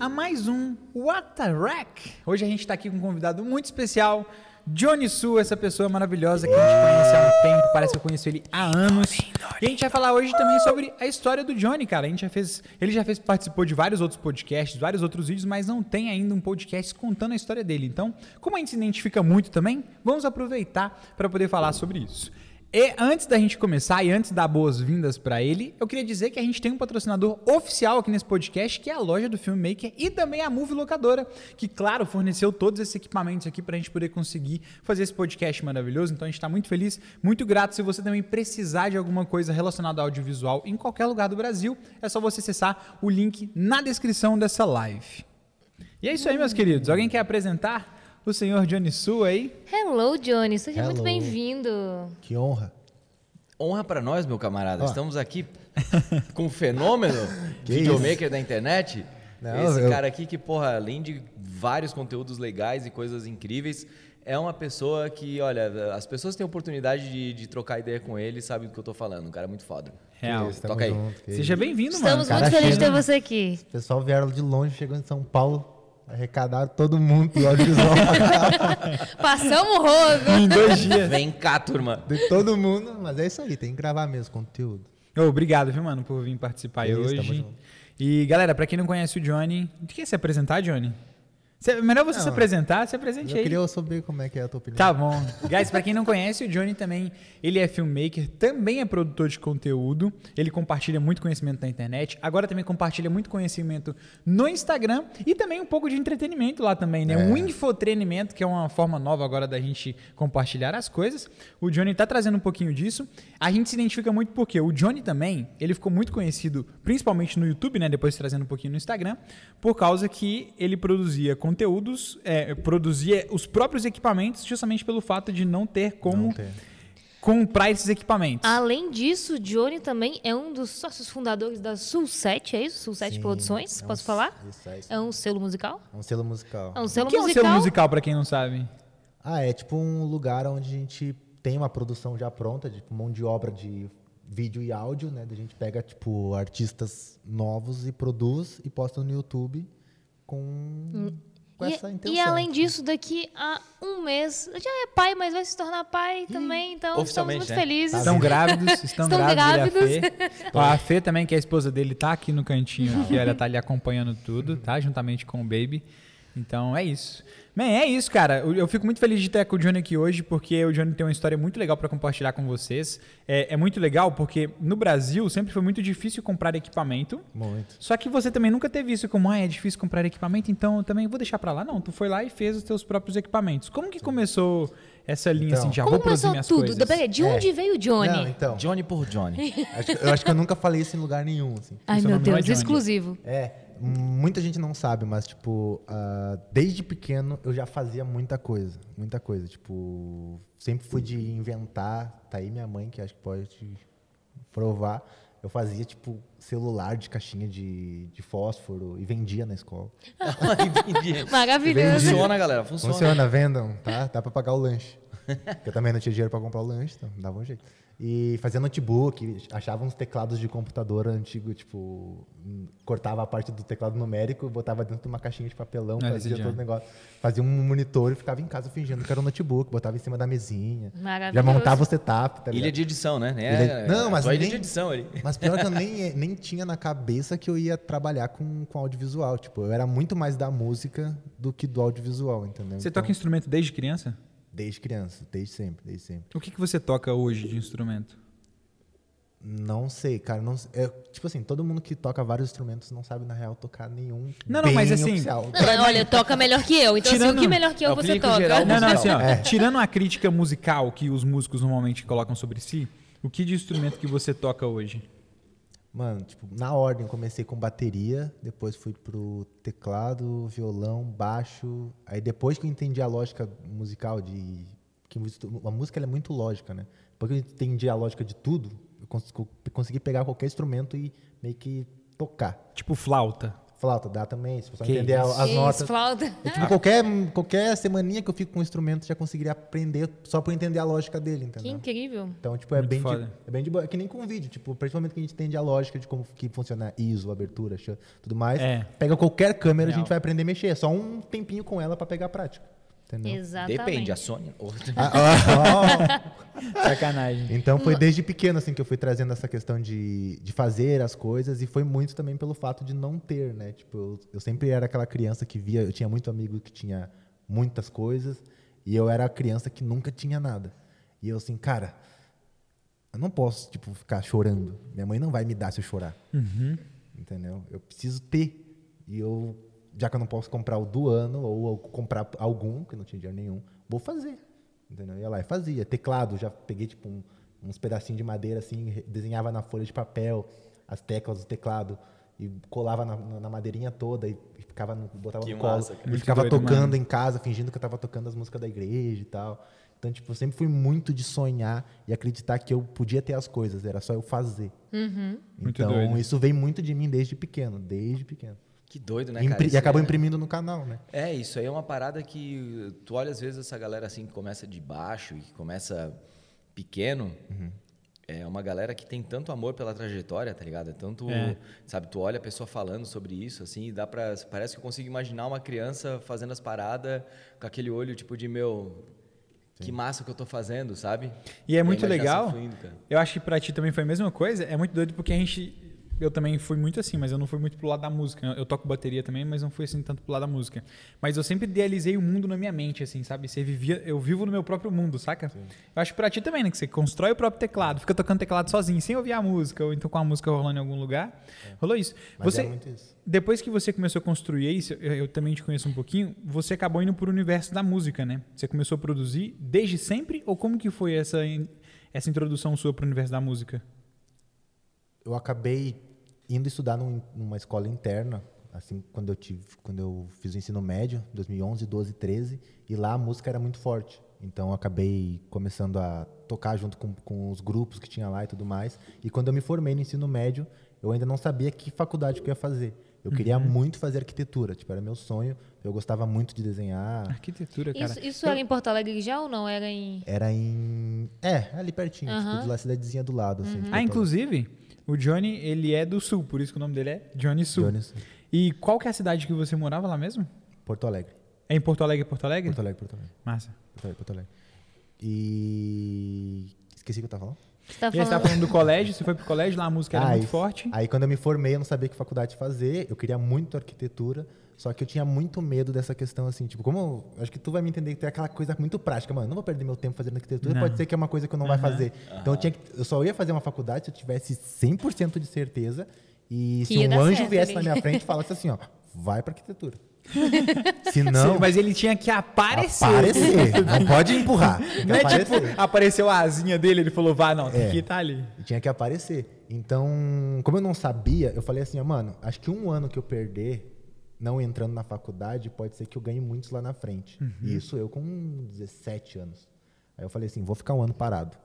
a mais um What the Rack. Hoje a gente está aqui com um convidado muito especial, Johnny Su, essa pessoa maravilhosa que a gente conhece há um tempo, parece que eu conheço ele há anos. E a gente vai falar hoje também sobre a história do Johnny, cara. A gente já fez, ele já fez, participou de vários outros podcasts, vários outros vídeos, mas não tem ainda um podcast contando a história dele. Então, como a gente se identifica muito também, vamos aproveitar para poder falar sobre isso. E antes da gente começar e antes de dar boas-vindas para ele, eu queria dizer que a gente tem um patrocinador oficial aqui nesse podcast, que é a loja do Filmmaker e também a Movie Locadora, que, claro, forneceu todos esses equipamentos aqui para a gente poder conseguir fazer esse podcast maravilhoso. Então a gente está muito feliz, muito grato. Se você também precisar de alguma coisa relacionada ao audiovisual em qualquer lugar do Brasil, é só você acessar o link na descrição dessa live. E é isso aí, meus queridos. Alguém quer apresentar? O senhor Johnny Su aí. Hello, Johnny. Seja Hello. muito bem-vindo. Que honra. Honra para nós, meu camarada. Ó. Estamos aqui com um fenômeno Que videomaker da internet. Não, Esse eu- cara aqui que, porra, além de vários conteúdos legais e coisas incríveis, é uma pessoa que, olha, as pessoas têm oportunidade de, de trocar ideia com ele e sabem do que eu tô falando. Um cara muito foda. Real. Isso, Toca aí. junto, Seja isso. bem-vindo, mano. Estamos cara muito felizes de ter você aqui. O pessoal vieram de longe, chegou em São Paulo, arrecadaram todo mundo do audiovisual Passamos o rodo. Em dois dias. Vem cá, turma. de todo mundo, mas é isso aí, tem que gravar mesmo conteúdo. Ô, obrigado, viu, mano, por vir participar aí É isso, tamo hoje. junto. E, galera, pra quem não conhece o Johnny, quer se apresentar, Johnny? Cê- melhor você Não. se apresentar, se apresente Eu aí. queria saber como é que é a tua opinião. Tá bom. Guys, pra quem não conhece, o Johnny também, ele é filmmaker, também é produtor de conteúdo, ele compartilha muito conhecimento na internet, agora também compartilha muito conhecimento no Instagram e também um pouco de entretenimento lá também, né? É. Um infotenimento, que é uma forma nova agora da gente compartilhar as coisas. O Johnny tá trazendo um pouquinho disso. A gente se identifica muito porque o Johnny também, ele ficou muito conhecido, principalmente no YouTube, né? Depois trazendo um pouquinho no Instagram, por causa que ele produzia conteúdos, é, produzia os próprios equipamentos, justamente pelo fato de não ter como Não tem. comprar esses equipamentos. Além disso, Johnny também é um dos sócios fundadores da Sul7, é isso? Sul7 Sim, Produções, é um- posso falar? Isso, é isso. É um selo musical? É um selo musical. É um o selo que é um musical. selo musical, pra quem não sabe? Ah, é tipo um lugar onde a gente tem uma produção já pronta, de mão de obra de vídeo e áudio, né? A gente pega, tipo, artistas novos e produz e posta no YouTube com, com E, essa intenção. e além disso, daqui a um mês, já é pai, mas vai se tornar pai também, então estamos muito né? felizes. Estão grávidos, estão, Estão grávidos. grávidos. A Fê. Ó, a Fê também, que é a esposa dele, tá aqui no cantinho aqui, ela tá ali acompanhando tudo, tá? Juntamente com o Baby. Então é isso. Man, é isso, cara. Eu, eu fico muito feliz de ter com o Johnny aqui hoje, porque o Johnny tem uma história muito legal para compartilhar com vocês. É, é muito legal porque no Brasil sempre foi muito difícil comprar equipamento. Muito. Só que você também nunca teve isso como, ah, é difícil comprar equipamento, então eu também vou deixar pra lá. Não, tu foi lá e fez os teus próprios equipamentos. Como que começou essa linha Então, assim, de já Como vou produzir começou minhas tudo? coisas? Peraí, de É. onde veio o Johnny? Não, então, Johnny por Johnny. acho que- eu acho que eu nunca falei isso em lugar nenhum, assim. Ai, meu é Deus, Johnny. exclusivo. É, muita gente não sabe, mas, tipo, ah, desde pequeno eu já fazia muita coisa. Muita coisa. Tipo, sempre fui de inventar. Tá aí minha mãe, que acho que pode te provar. Eu fazia, tipo, celular de caixinha de, de fósforo e vendia na escola. Entendi. Maravilhoso. Funciona, galera. Funciona. Funciona, vendam, tá? Dá pra pagar o lanche. Porque eu também não tinha dinheiro pra comprar o lanche, então dava um jeito. E fazia notebook, achava uns teclados de computador antigo, tipo, hum, cortava a parte do teclado numérico, botava dentro de uma caixinha de papelão, Olha fazia todo o negócio. Fazia um monitor e ficava em casa fingindo que era um notebook, botava em cima da mesinha. Já montava o setup, tá Ilha de edição, né? Ilha- É, Não, mas tua ilha nem- de edição ali. Mas pior que eu nem, nem tinha na cabeça que eu ia trabalhar com, com audiovisual. Tipo, eu era muito mais da música do que do audiovisual, entendeu? Você Então, toca instrumento desde criança? Desde criança, desde sempre, desde sempre. O que, que você toca hoje de instrumento? Não sei, cara. Não, é, tipo assim, todo mundo que toca vários instrumentos não sabe, na real, tocar nenhum. Não, não, bem mas assim, oficial. Não, olha, toca melhor que eu. Então, assim, Tirando- o que melhor que eu É você toca? geral Não, não, assim, ó, É. tirando a crítica musical que os músicos normalmente colocam sobre si, o que de instrumento que você toca hoje? Mano, tipo, na ordem, comecei com bateria, depois fui pro teclado, violão, baixo. Aí depois que eu entendi a lógica musical de. que a música é muito lógica, né? Depois que eu entendi a lógica de tudo, eu cons- consegui pegar qualquer instrumento e meio que tocar. Tipo flauta. Flauta, dá também. Se você Que entender a- isso. as Que notas. Isso, flauta. É tipo, qualquer, qualquer semaninha que eu fico com o instrumento, já conseguiria aprender só por entender a lógica dele, Que entendeu? incrível. Então, tipo, é Muito bem, de, é bem de boa. É que nem com vídeo, tipo, principalmente que a gente entende a lógica de como que funciona ISO, abertura, tudo mais. É. Pega qualquer câmera, a Real. gente vai aprender a mexer. É só um tempinho com ela pra pegar a prática. Entendeu? Exatamente. Depende, a Sônia. Ah, ah. Sacanagem. Então foi desde pequeno assim que eu fui trazendo essa questão de, de fazer as coisas e foi muito também pelo fato de não ter, né? Tipo, eu, eu sempre era aquela criança que via, eu tinha muito amigo que tinha muitas coisas e eu era a criança que nunca tinha nada. E eu assim, cara, eu não posso tipo ficar chorando. Minha mãe não vai me dar se eu chorar. Entendeu? Eu preciso ter. E eu, já que eu não posso comprar o do ano, ou comprar algum, que não tinha dinheiro nenhum, vou fazer. Entendeu? Eu ia lá e fazia. Teclado, já peguei tipo um- uns pedacinhos de madeira assim, desenhava na folha de papel as teclas do teclado e colava na, na- madeirinha toda e, ficava no, botava Que no colo massa, e ficava doido, tocando mano. em casa, fingindo que eu tava tocando as músicas da igreja e tal. Então, tipo, eu sempre fui muito de sonhar e acreditar que eu podia ter as coisas, era só eu fazer. Muito então, isso vem muito de mim desde pequeno, desde pequeno. Que doido, né, Impri- cara? e acabou é- imprimindo no canal, né? É, isso aí é uma parada que tu olha às vezes essa galera assim que começa de baixo e que começa pequeno. É uma galera que tem tanto amor pela trajetória, tá ligado? É tanto, É. sabe, tu olha a pessoa falando sobre isso assim, e dá para parece que eu consigo imaginar uma criança fazendo as paradas com aquele olho tipo de meu que massa que eu tô fazendo, sabe? E é muito legal. fluindo. Eu acho que pra ti também foi a mesma coisa. É muito doido porque a gente. Eu também fui muito assim, mas eu não fui muito pro lado da música. Eu toco bateria também, mas não fui assim tanto pro lado da música. Mas eu sempre idealizei o mundo na minha mente, assim, sabe? Você vivia, eu vivo no meu próprio mundo, saca? Eu acho que pra ti também, né? Que você constrói o próprio teclado, fica tocando teclado sozinho, sem ouvir a música, ou então com a música rolando em algum lugar. Rolou isso. Mas você, é muito isso. depois que você começou a construir isso, eu, eu também te conheço um pouquinho, você acabou indo pro universo da música, né? Você começou a produzir desde sempre? Ou como que foi essa, essa introdução sua pro universo da música? Eu acabei indo estudar num- numa escola interna, assim, quando eu tive, quando eu fiz o ensino médio, 2011, 12, 13, e lá a música era muito forte. Então eu acabei começando a tocar junto com, com os grupos que tinha lá e tudo mais. E quando eu me formei no ensino médio, eu ainda não sabia que faculdade que eu ia fazer. Eu queria muito fazer arquitetura, tipo, era meu sonho. Eu gostava muito de desenhar. Arquitetura, cara. Isso, isso era em Porto Alegre já ou não? Era em. Era em. É, ali pertinho, Aham. tipo, de lá, cidadezinha do lado. Assim, de Ah, inclusive, o Johnny, ele é do Sul, por isso que o nome dele é Johnny Sul. Alegre. Jones, E qual que é a cidade que você morava lá mesmo? Porto Alegre. É em Porto Alegre, Porto Alegre? Porto Alegre, Porto Alegre. Massa. Porto Alegre, Porto Alegre. E. Esqueci o que eu tava falando. Você tá E você falando. falando do colégio, você foi pro colégio, lá a música era Ah, muito forte. Aí quando eu me formei, eu não sabia que faculdade fazer. Eu queria muito arquitetura. Só que eu tinha muito medo dessa questão, assim, tipo, como. eu Acho que tu vai me entender que tem aquela coisa muito prática, mano. Não vou perder meu tempo fazendo arquitetura, Não. pode ser que é uma coisa que eu não vai fazer. Então eu, tinha que, eu só ia fazer uma faculdade se eu tivesse 100% de certeza. E Que se um anjo certo viesse ali. na minha frente e falasse assim, ó, vai pra arquitetura. se não, Mas ele tinha que aparecer. aparecer. não pode empurrar. Não é tipo, apareceu a asinha dele, ele falou, vá, não, tem É. que estar ali. E tinha que aparecer. Então, como eu não sabia, eu falei assim, ó, mano, acho que um ano que eu perder, não entrando na faculdade, pode ser que eu ganhe muitos lá na frente. E isso eu com 17 anos. Aí eu falei assim, vou ficar um ano parado.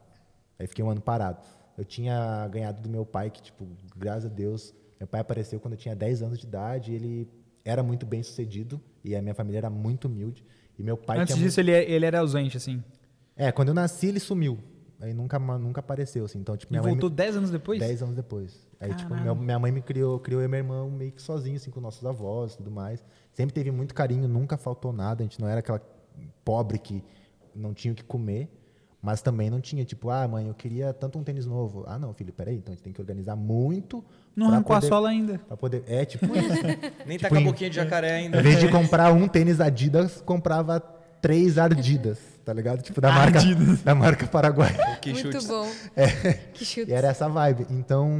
Aí fiquei um ano parado. Eu tinha ganhado do meu pai, que, tipo, graças a Deus, meu pai apareceu quando eu tinha 10 anos de idade, ele era muito bem sucedido, e a minha família era muito humilde. E meu pai Antes disso, ele, ele era ausente, assim. É, quando eu nasci, ele sumiu. Aí nunca, nunca apareceu, assim. Então, tipo, E minha me- voltou 10 anos depois? 10 anos depois. Aí, tipo, minha, minha mãe me criou, criou eu e meu irmão meio que sozinho, assim, com nossos avós e tudo mais. Sempre teve muito carinho, nunca faltou nada. A gente não era aquela pobre que não tinha o que comer, mas também não tinha, tipo, ah, mãe, eu queria tanto um tênis novo. Ah, não, filho, peraí, então a gente tem que organizar muito. Não arrancou a poder- sola ainda. Pra poder... É, tipo isso. Nem Tipo, tá com a em- boquinha de jacaré ainda. Em vez de comprar um tênis Adidas, comprava três Ardidas, tá ligado? Tipo, da marca, da marca paraguaia. Que Muito chutes. bom. Que chute. E era essa vibe. Então,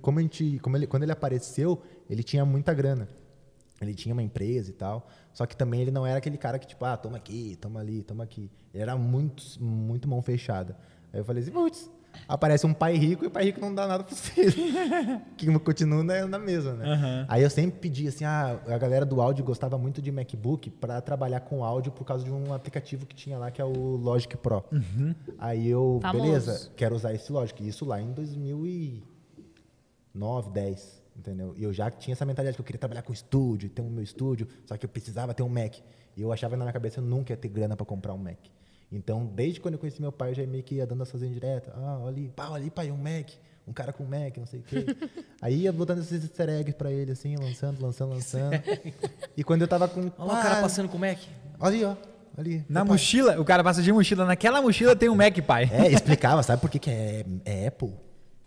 como a gente, como ele, quando ele apareceu, ele tinha muita grana. Ele tinha uma empresa e tal. Só que também ele não era aquele cara que, tipo, ah, toma aqui, toma ali, toma aqui. Ele era muito, muito mão fechada. Aí eu falei assim, putz, aparece um pai rico e o pai rico não dá nada pro filho. que continua na, na mesa, né? Aham. Aí eu sempre pedi assim, ah, a galera do áudio gostava muito de MacBook para trabalhar com áudio por causa de um aplicativo que tinha lá que é o Logic Pro. Aí eu, Famoso. beleza, quero usar esse Logic. Isso lá em 2009, 10. entendeu? E eu já tinha essa mentalidade que eu queria trabalhar com estúdio, ter o meu estúdio, só que eu precisava ter um Mac. E eu achava na minha cabeça que eu nunca ia ter grana para comprar um Mac. Então, desde quando eu conheci meu pai, eu já meio que ia dando essas indiretas. Ah, olha ali, pá, olha ali, pai, um Mac, um cara com Mac, não sei o quê. Aí ia botando esses easter eggs pra ele, assim, lançando, lançando, lançando. e quando eu tava com... Olha lá o cara passando com o Mac. Olha ali, ó. Ali. Na Meu pai. mochila, o cara passa de mochila. Naquela mochila tem um Mac, pai. É, explicava, sabe por que, que é, é Apple?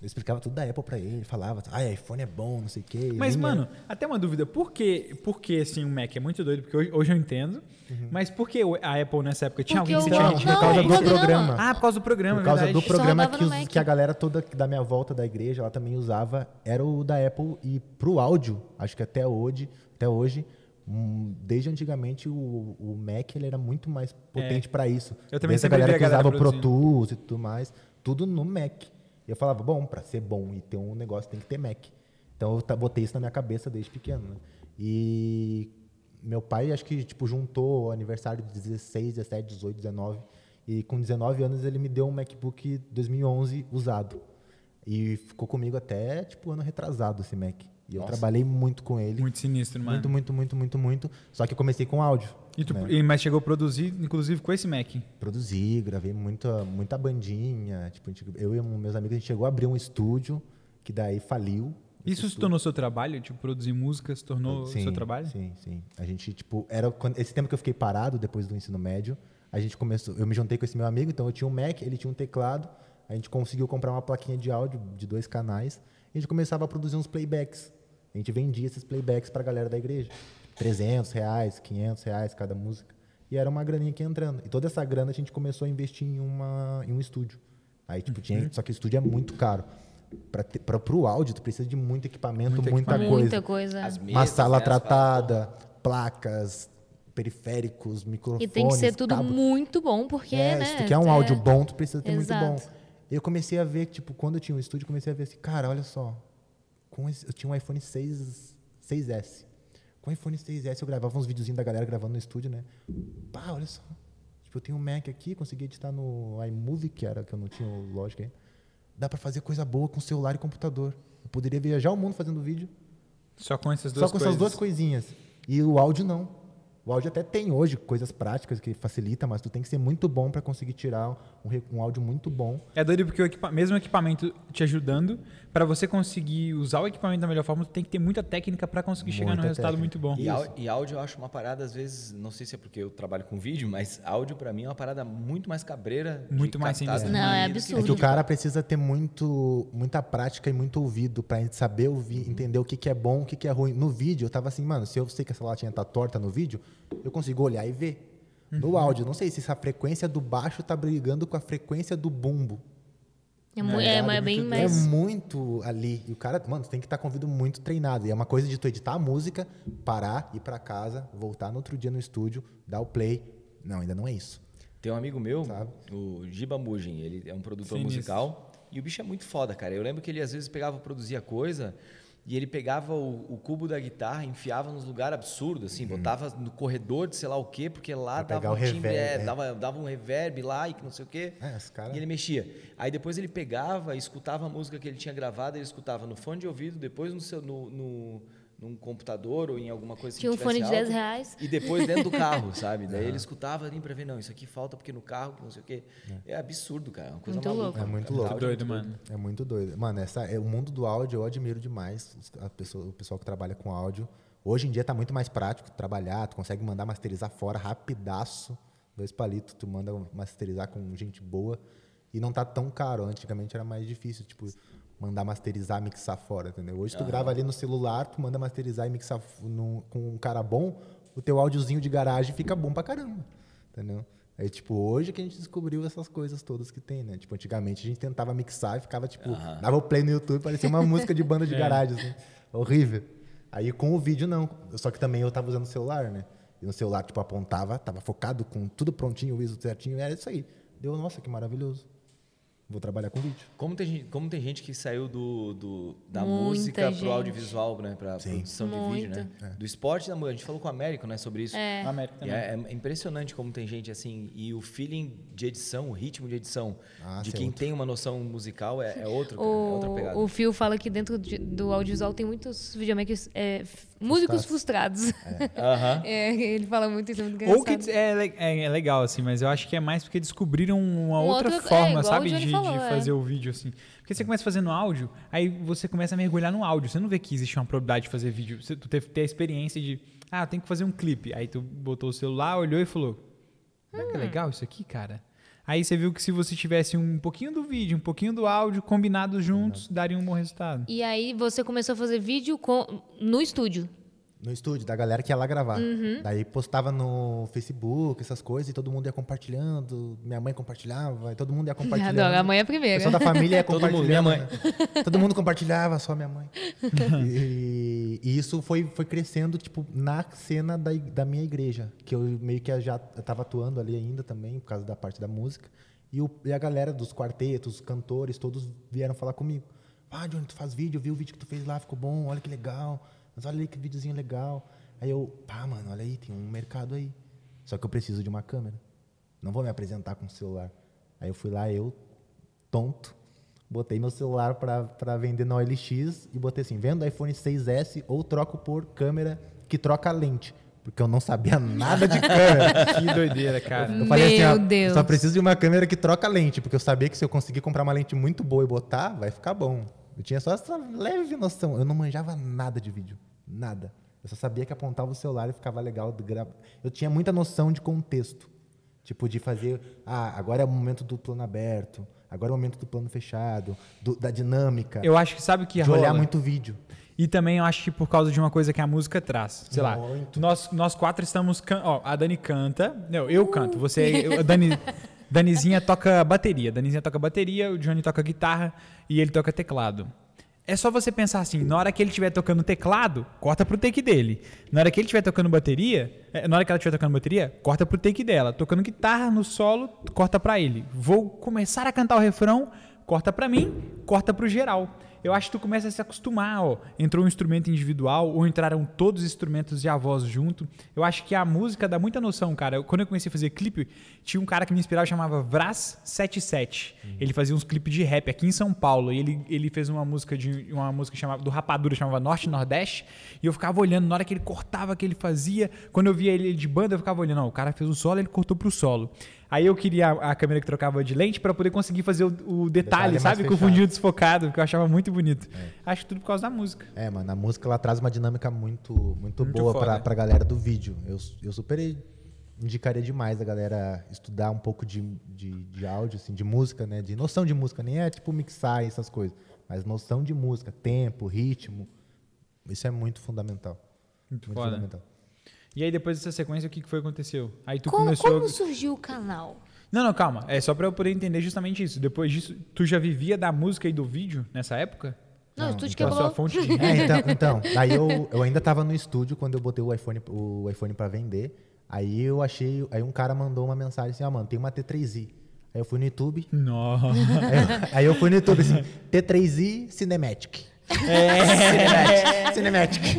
Eu explicava tudo da Apple pra ele, falava, ai, iPhone é bom, não sei o quê. Mas, nem mano, até uma dúvida. Por que, por que assim, o Mac é muito doido? Porque hoje, hoje eu entendo. Mas por que a Apple nessa época tinha Porque alguém que tinha por causa do programa. programa. Ah, por causa do programa, Por causa verdade. do programa que, os- que a galera toda da minha volta da igreja, ela também usava, era o da Apple e pro áudio, acho que até hoje, até hoje, hum, desde antigamente o, o Mac ele era muito mais potente pra isso. É. Eu também Desde a galera que usava o Pro. Tools e tudo mais, tudo no Mac. E eu falava, bom, pra ser bom e ter um negócio tem que ter Mac. Então eu botei isso na minha cabeça desde pequeno, né? E meu pai acho que tipo juntou o aniversário de 16, 17, 18, 19 e com 19 anos ele me deu um MacBook 2011 usado. E ficou comigo até tipo ano retrasado esse Mac. E eu trabalhei muito com ele. Muito sinistro, mano. Muito, muito, muito, muito, muito. Só que eu comecei com áudio. E tu- né? mas chegou a produzir, inclusive, com esse Mac. Produzi, gravei muita, muita bandinha. Tipo, gente- eu e meus amigos, a gente chegou a abrir um estúdio, que daí faliu. Isso se tornou seu trabalho? Tipo, produzir música se tornou sim, seu trabalho? Sim, sim. A gente, tipo, era quando, esse tempo que eu fiquei parado depois do ensino médio, a gente começou, eu me juntei com esse meu amigo, então eu tinha um Mac, ele tinha um teclado, a gente conseguiu comprar uma plaquinha de áudio de dois canais, a gente começava a produzir uns playbacks. A gente vendia esses playbacks pra galera da igreja. 300 reais, 500 reais cada música. E era uma graninha que ia entrando. E toda essa grana a gente começou a investir em, uma, em um estúdio. Aí, tipo, Uhum. tinha, só que o estúdio é muito caro. Para o áudio, tu precisa de muito equipamento, Muito muita equipamento. coisa Muita coisa. As mesas, uma sala né, tratada, placas, periféricos, microfones, E tem que ser tudo cabo. muito bom, porque, é, né? Se tu quer um é- áudio bom, tu precisa ter Exato. muito bom. Eu comecei a ver, tipo, quando eu tinha um estúdio, comecei a ver assim, cara, olha só, com esse- eu tinha um iPhone 6, 6S. Com o iPhone 6S eu gravava uns videozinhos da galera gravando no estúdio, né? Pá, olha só. Tipo, eu tenho um Mac aqui, consegui editar no iMovie, que era que eu não tinha o lógico aí. Dá pra fazer coisa boa com celular e computador. Eu poderia viajar o mundo fazendo vídeo Só com essas duas só com coisas. essas duas coisinhas. E o áudio não. O áudio até tem hoje coisas práticas que facilita, mas tu tem que ser muito bom para conseguir tirar um, um áudio muito bom. É doido porque o equipa- mesmo o equipamento te ajudando, pra você conseguir usar o equipamento da melhor forma, tu tem que ter muita técnica pra conseguir chegar num Muita resultado muito bom. E, e áudio eu acho uma parada, às vezes, não sei se é porque eu trabalho com vídeo, mas áudio pra mim é uma parada muito mais cabreira. Muito mais sinistra. Não, é absurdo. É que o cara precisa ter muito, muita prática e muito ouvido pra gente saber ouvir, entender o que, que é bom, o que, que é ruim. No vídeo, eu tava assim, mano, se eu sei que essa latinha tá torta no vídeo, eu consigo olhar e ver. No áudio, eu não sei se essa frequência do baixo tá brigando com a frequência do bumbo. É, mu- Tá é, ligado? mas é bem É mais. muito ali. E o cara, mano, tem que estar com o ouvido muito treinado. E é uma coisa de tu editar a música, parar, ir pra casa, voltar no outro dia no estúdio, dar o play. Não, ainda não é isso. Tem um amigo meu, Sabe? o Giba Mugin, ele é um produtor Sinistro. musical. E o bicho é muito foda, cara. Eu lembro que ele às vezes pegava, produzia coisa e ele pegava o, o cubo da guitarra, enfiava nos lugares absurdos, assim, botava no corredor de sei lá o quê, porque lá Uhum. Pra dava um o timbre, reverb, é, é. dava, dava um reverb lá e que não sei o quê. É, cara- E ele mexia. Aí depois ele pegava, escutava a música que ele tinha gravado, ele escutava no fone de ouvido, depois no seu, no, no- num computador ou em alguma coisa Tinha um que fone de 10 alto. reais. E depois dentro do carro, sabe? Daí ele escutava ali pra ver, não, isso aqui falta porque no carro, que não sei o quê. É, absurdo, cara. É uma coisa Muito maluca. louco. É muito cara. louco. Áudio Doido, mano. É muito doido. Mano, essa, é, o mundo do áudio eu admiro demais. a pessoa- o pessoal que trabalha com áudio. Hoje em dia tá muito mais prático trabalhar, tu consegue mandar masterizar fora rapidaço. Dois palitos, tu manda masterizar com gente boa. E não tá tão caro. Antigamente era mais difícil, tipo, mandar masterizar, mixar fora, entendeu? Hoje tu grava ali no celular, tu manda masterizar e mixar no- com um cara bom, o teu áudiozinho de garagem fica bom pra caramba, entendeu? Aí, tipo, hoje que a gente descobriu essas coisas todas que tem, né? Tipo, antigamente a gente tentava mixar e ficava, tipo, dava o play no YouTube, parecia uma música de banda de garagem, assim. Horrível. Aí com o vídeo, não. Só que também eu tava usando o celular, né? E no celular, tipo, apontava, tava focado com tudo prontinho, o ISO certinho, era isso aí. Deu, nossa, que maravilhoso. Vou trabalhar com vídeo. Como tem, gente- como tem gente que saiu do, do- da Muita música gente. pro audiovisual, né? Pra Sim. produção de vídeo, né? Do esporte, da música. A gente falou com o Américo, né? Sobre isso. É. Também. é, é impressionante como tem gente assim, e o feeling de edição, o ritmo de edição Ah, de é quem outro. tem uma noção musical é, é outro, cara, é outra pegada. O, o Phil fala que dentro de- do audiovisual tem muitos videomakers, é, músicos frustrados. Aham. É, ele fala muito isso, é muito Ou que é, é- é legal, assim, mas eu acho que é mais porque descobriram uma Um outra outro- é, forma, sabe? De, de falou, é. fazer o vídeo, assim. Porque você começa fazendo áudio, aí você começa a mergulhar no áudio. Você não vê que existe uma probabilidade de fazer vídeo. Você, tu teve que ter a experiência de, ah, tem que fazer um clipe. Aí tu botou o celular, olhou e falou, será Hum. que é legal isso aqui, cara? Aí você viu que se você tivesse um pouquinho do vídeo, um pouquinho do áudio, combinados juntos, daria um bom resultado. E aí você começou a fazer vídeo com, no estúdio. No estúdio, da galera que ia lá gravar. Uhum. Daí postava no Facebook, essas coisas, e todo mundo ia compartilhando. Minha mãe compartilhava, e todo mundo ia compartilhando. Adoro, a mãe é a primeira. pessoal da família ia Todo compartilhando. mundo, minha mãe. né? Todo mundo compartilhava, só minha mãe. e, e isso foi, foi crescendo, tipo, na cena da, da minha igreja. Que eu meio que já estava atuando ali ainda também, por causa da parte da música. E, o- e a galera dos quartetos, os cantores, todos vieram falar comigo. Ah, Johnny, tu faz vídeo, eu vi o vídeo que tu fez lá, ficou bom, olha que legal. Mas olha aí que videozinho legal. Aí eu, pá, mano, olha aí, tem um mercado aí. Só que eu preciso de uma câmera. Não vou me apresentar com o celular. Aí eu fui lá, eu, tonto, botei meu celular para vender na OLX e botei assim, vendo iPhone 6S ou troco por câmera que troca lente. Porque eu não sabia nada de câmera. Que doideira, cara. Eu falei assim, Meu ó, Deus. só preciso de uma câmera que troca lente, porque eu sabia que se eu conseguir comprar uma lente muito boa e botar, vai ficar bom. Eu tinha só essa leve noção. Eu não manjava nada de vídeo. Nada. Eu só sabia que apontava o celular e ficava legal. Eu tinha muita noção de contexto. Tipo, de fazer. Ah, agora é o momento do plano aberto. Agora é o momento do plano fechado. do- da dinâmica. Eu acho que sabe o que de rola? olhar muito vídeo. E também eu acho que por causa de uma coisa que a música traz. Sei lá, Muito. nós, nós quatro estamos. Ó, a Dani canta. Não, eu canto. Você. eu- a Dani, Danizinha toca bateria. Danizinha toca bateria, o Johnny toca guitarra e ele toca teclado. É só você pensar assim, na hora que ele estiver tocando teclado, corta pro take dele. Na hora que ele estiver tocando bateria, é, na hora que ela estiver tocando bateria, corta pro take dela. Tocando guitarra no solo, corta pra ele. Vou começar a cantar o refrão, corta pra mim, corta pro geral. Eu acho que tu começa a se acostumar, ó. Entrou um instrumento individual ou entraram todos os instrumentos e a voz junto. Eu acho que a música dá muita noção, cara. Eu- quando eu comecei a fazer clipe, tinha um cara que me inspirava, chamava Vraz 77. Ele fazia uns clipes de rap aqui em São Paulo e ele, ele fez uma música de uma música chamava do Rapadura, chamava Norte e Nordeste, e eu ficava olhando na hora que ele cortava, que ele fazia. Quando eu via ele de banda, eu ficava olhando, ó, o cara fez o solo, ele cortou pro solo. Aí eu queria a, a câmera que trocava de lente para poder conseguir fazer o, o detalhe, Detalhe sabe? Com o fundinho desfocado, que eu achava muito bonito. Acho que tudo por causa da música. É, mano, a música ela traz uma dinâmica muito, muito, Muito boa foda. pra, pra galera do vídeo. Eu, eu super indicaria demais a galera estudar um pouco de, de, de áudio, assim, de música, né? De noção de música, nem é tipo mixar e essas coisas, mas noção de música, tempo, ritmo. Isso é muito fundamental. Muito Muito foda. fundamental. E aí depois dessa sequência, o que que foi que aconteceu? Aí tu Como, começou... como surgiu o canal? Não, não, calma. É só pra eu poder entender justamente isso. Depois disso, tu já vivia da música e do vídeo nessa época? Não, o Não, estúdio Que é a sua quebrou. fonte de? É, então, então aí eu, eu ainda tava no estúdio quando eu botei o iPhone, o iPhone para vender. Aí eu achei, aí um cara mandou uma mensagem assim, ah, mano, tem uma T3i. Aí eu fui no YouTube, Nossa. Aí eu, aí eu fui no YouTube assim, T3i Cinematic. É. Cinematic. Cinematic.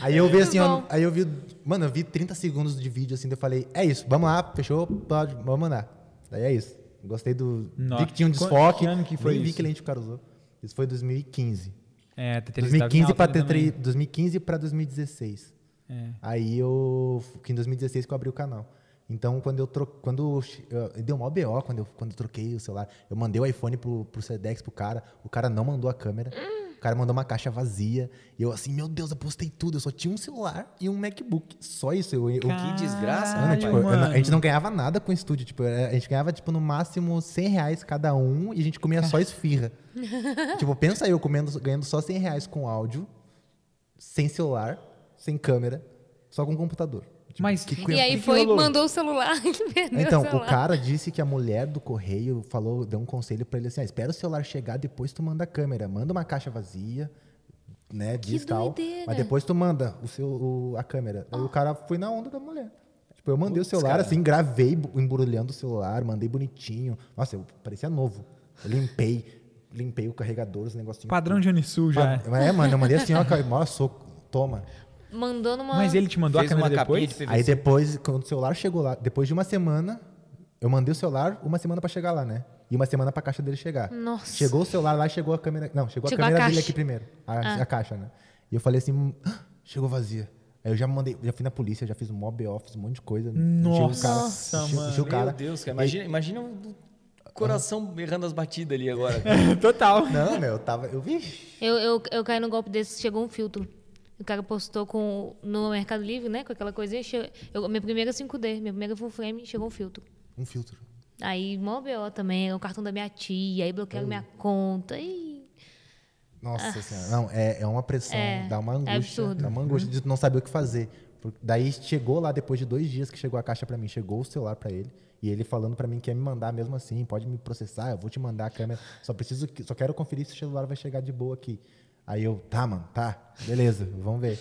Aí eu vi assim, bom. aí eu vi, mano, eu vi 30 segundos de vídeo assim, daí eu falei, é isso, vamos lá, fechou, pode, vamos mandar. Daí é isso. Gostei do. Nossa. Vi que tinha um Qu- desfoque. que ano que foi nem vi que lente o cara usou. Isso foi 2015. É, a T3 tava em 2015 alta para ali também. 2015 para 2016. É. Aí eu. Que em 2016 que eu abri o canal. Então, quando eu troquei. Quando eu, eu- deu mó BO quando eu, quando eu troquei o celular. Eu mandei o iPhone pro, pro Sedex pro cara. O cara não mandou a câmera. O cara mandou uma caixa vazia. E eu assim, meu Deus, eu postei tudo. Eu só tinha um celular e um MacBook. Só isso. Eu, eu, Que desgraça, Mano, Caralho, tipo, eu- mano. a gente não ganhava nada com o estúdio. Tipo, a gente ganhava, tipo, no máximo 100 reais cada um e a gente comia só esfirra. tipo, pensa eu comendo, ganhando só 100 reais com áudio, sem celular, sem câmera, só com computador. Tipo, Mas que que- E aí que foi, rolou? mandou o celular Então, o o celular. cara disse que a mulher do correio falou, deu um conselho pra ele assim: ah, espera o celular chegar, depois tu manda a câmera. Manda uma caixa vazia, né? Diz tal. Mas depois tu manda o seu, o- a câmera. Aí o cara foi na onda da mulher. Tipo, eu mandei o celular cara. assim, gravei embrulhando o celular, mandei bonitinho. Nossa, eu parecia novo. Eu limpei, limpei o carregador, os negocinhos. Padrão Johnny Sul já. É, mano, eu mandei assim, ó, cara, soco, toma. Mandando uma. Mas ele te mandou Fez a câmera depois? de. Aí depois, quando o celular chegou lá, depois de uma semana, eu mandei o celular uma semana pra chegar lá, né? E uma semana pra caixa dele chegar. Nossa. Chegou o celular lá, chegou a câmera. Não, chegou, Chegou a a câmera dele caixa. aqui primeiro. A, Ah. a caixa, né? E eu falei assim, "Ah, chegou vazia. Aí eu já mandei, já fui na polícia, já fiz um mob office, um monte de coisa. enchi o cara, Nossa, mano. o cara. Meu Deus, cara. Imagina, imagina o coração errando as batidas ali agora. Total. Não, meu, eu tava. Eu vi. Eu, eu, eu caí no golpe desse, chegou um filtro. O cara postou com, no Mercado Livre, né? Com aquela coisinha. Eu, minha primeira 5D, minha primeira full frame, chegou um filtro. Um filtro. Aí, mó BO também, o cartão da minha tia, aí bloquearam minha conta. Ih. Nossa senhora. Não, é, é uma pressão, É, dá uma é angústia. absurdo. dá uma angústia de não saber o que fazer. Daí chegou lá, depois de dois dias que chegou a caixa pra mim, chegou o celular pra ele. E ele falando pra mim que ia me mandar mesmo assim, pode me processar, eu vou te mandar a câmera. Só preciso, só quero conferir se o celular vai chegar de boa aqui. Aí eu, tá, mano, tá, beleza, vamos ver.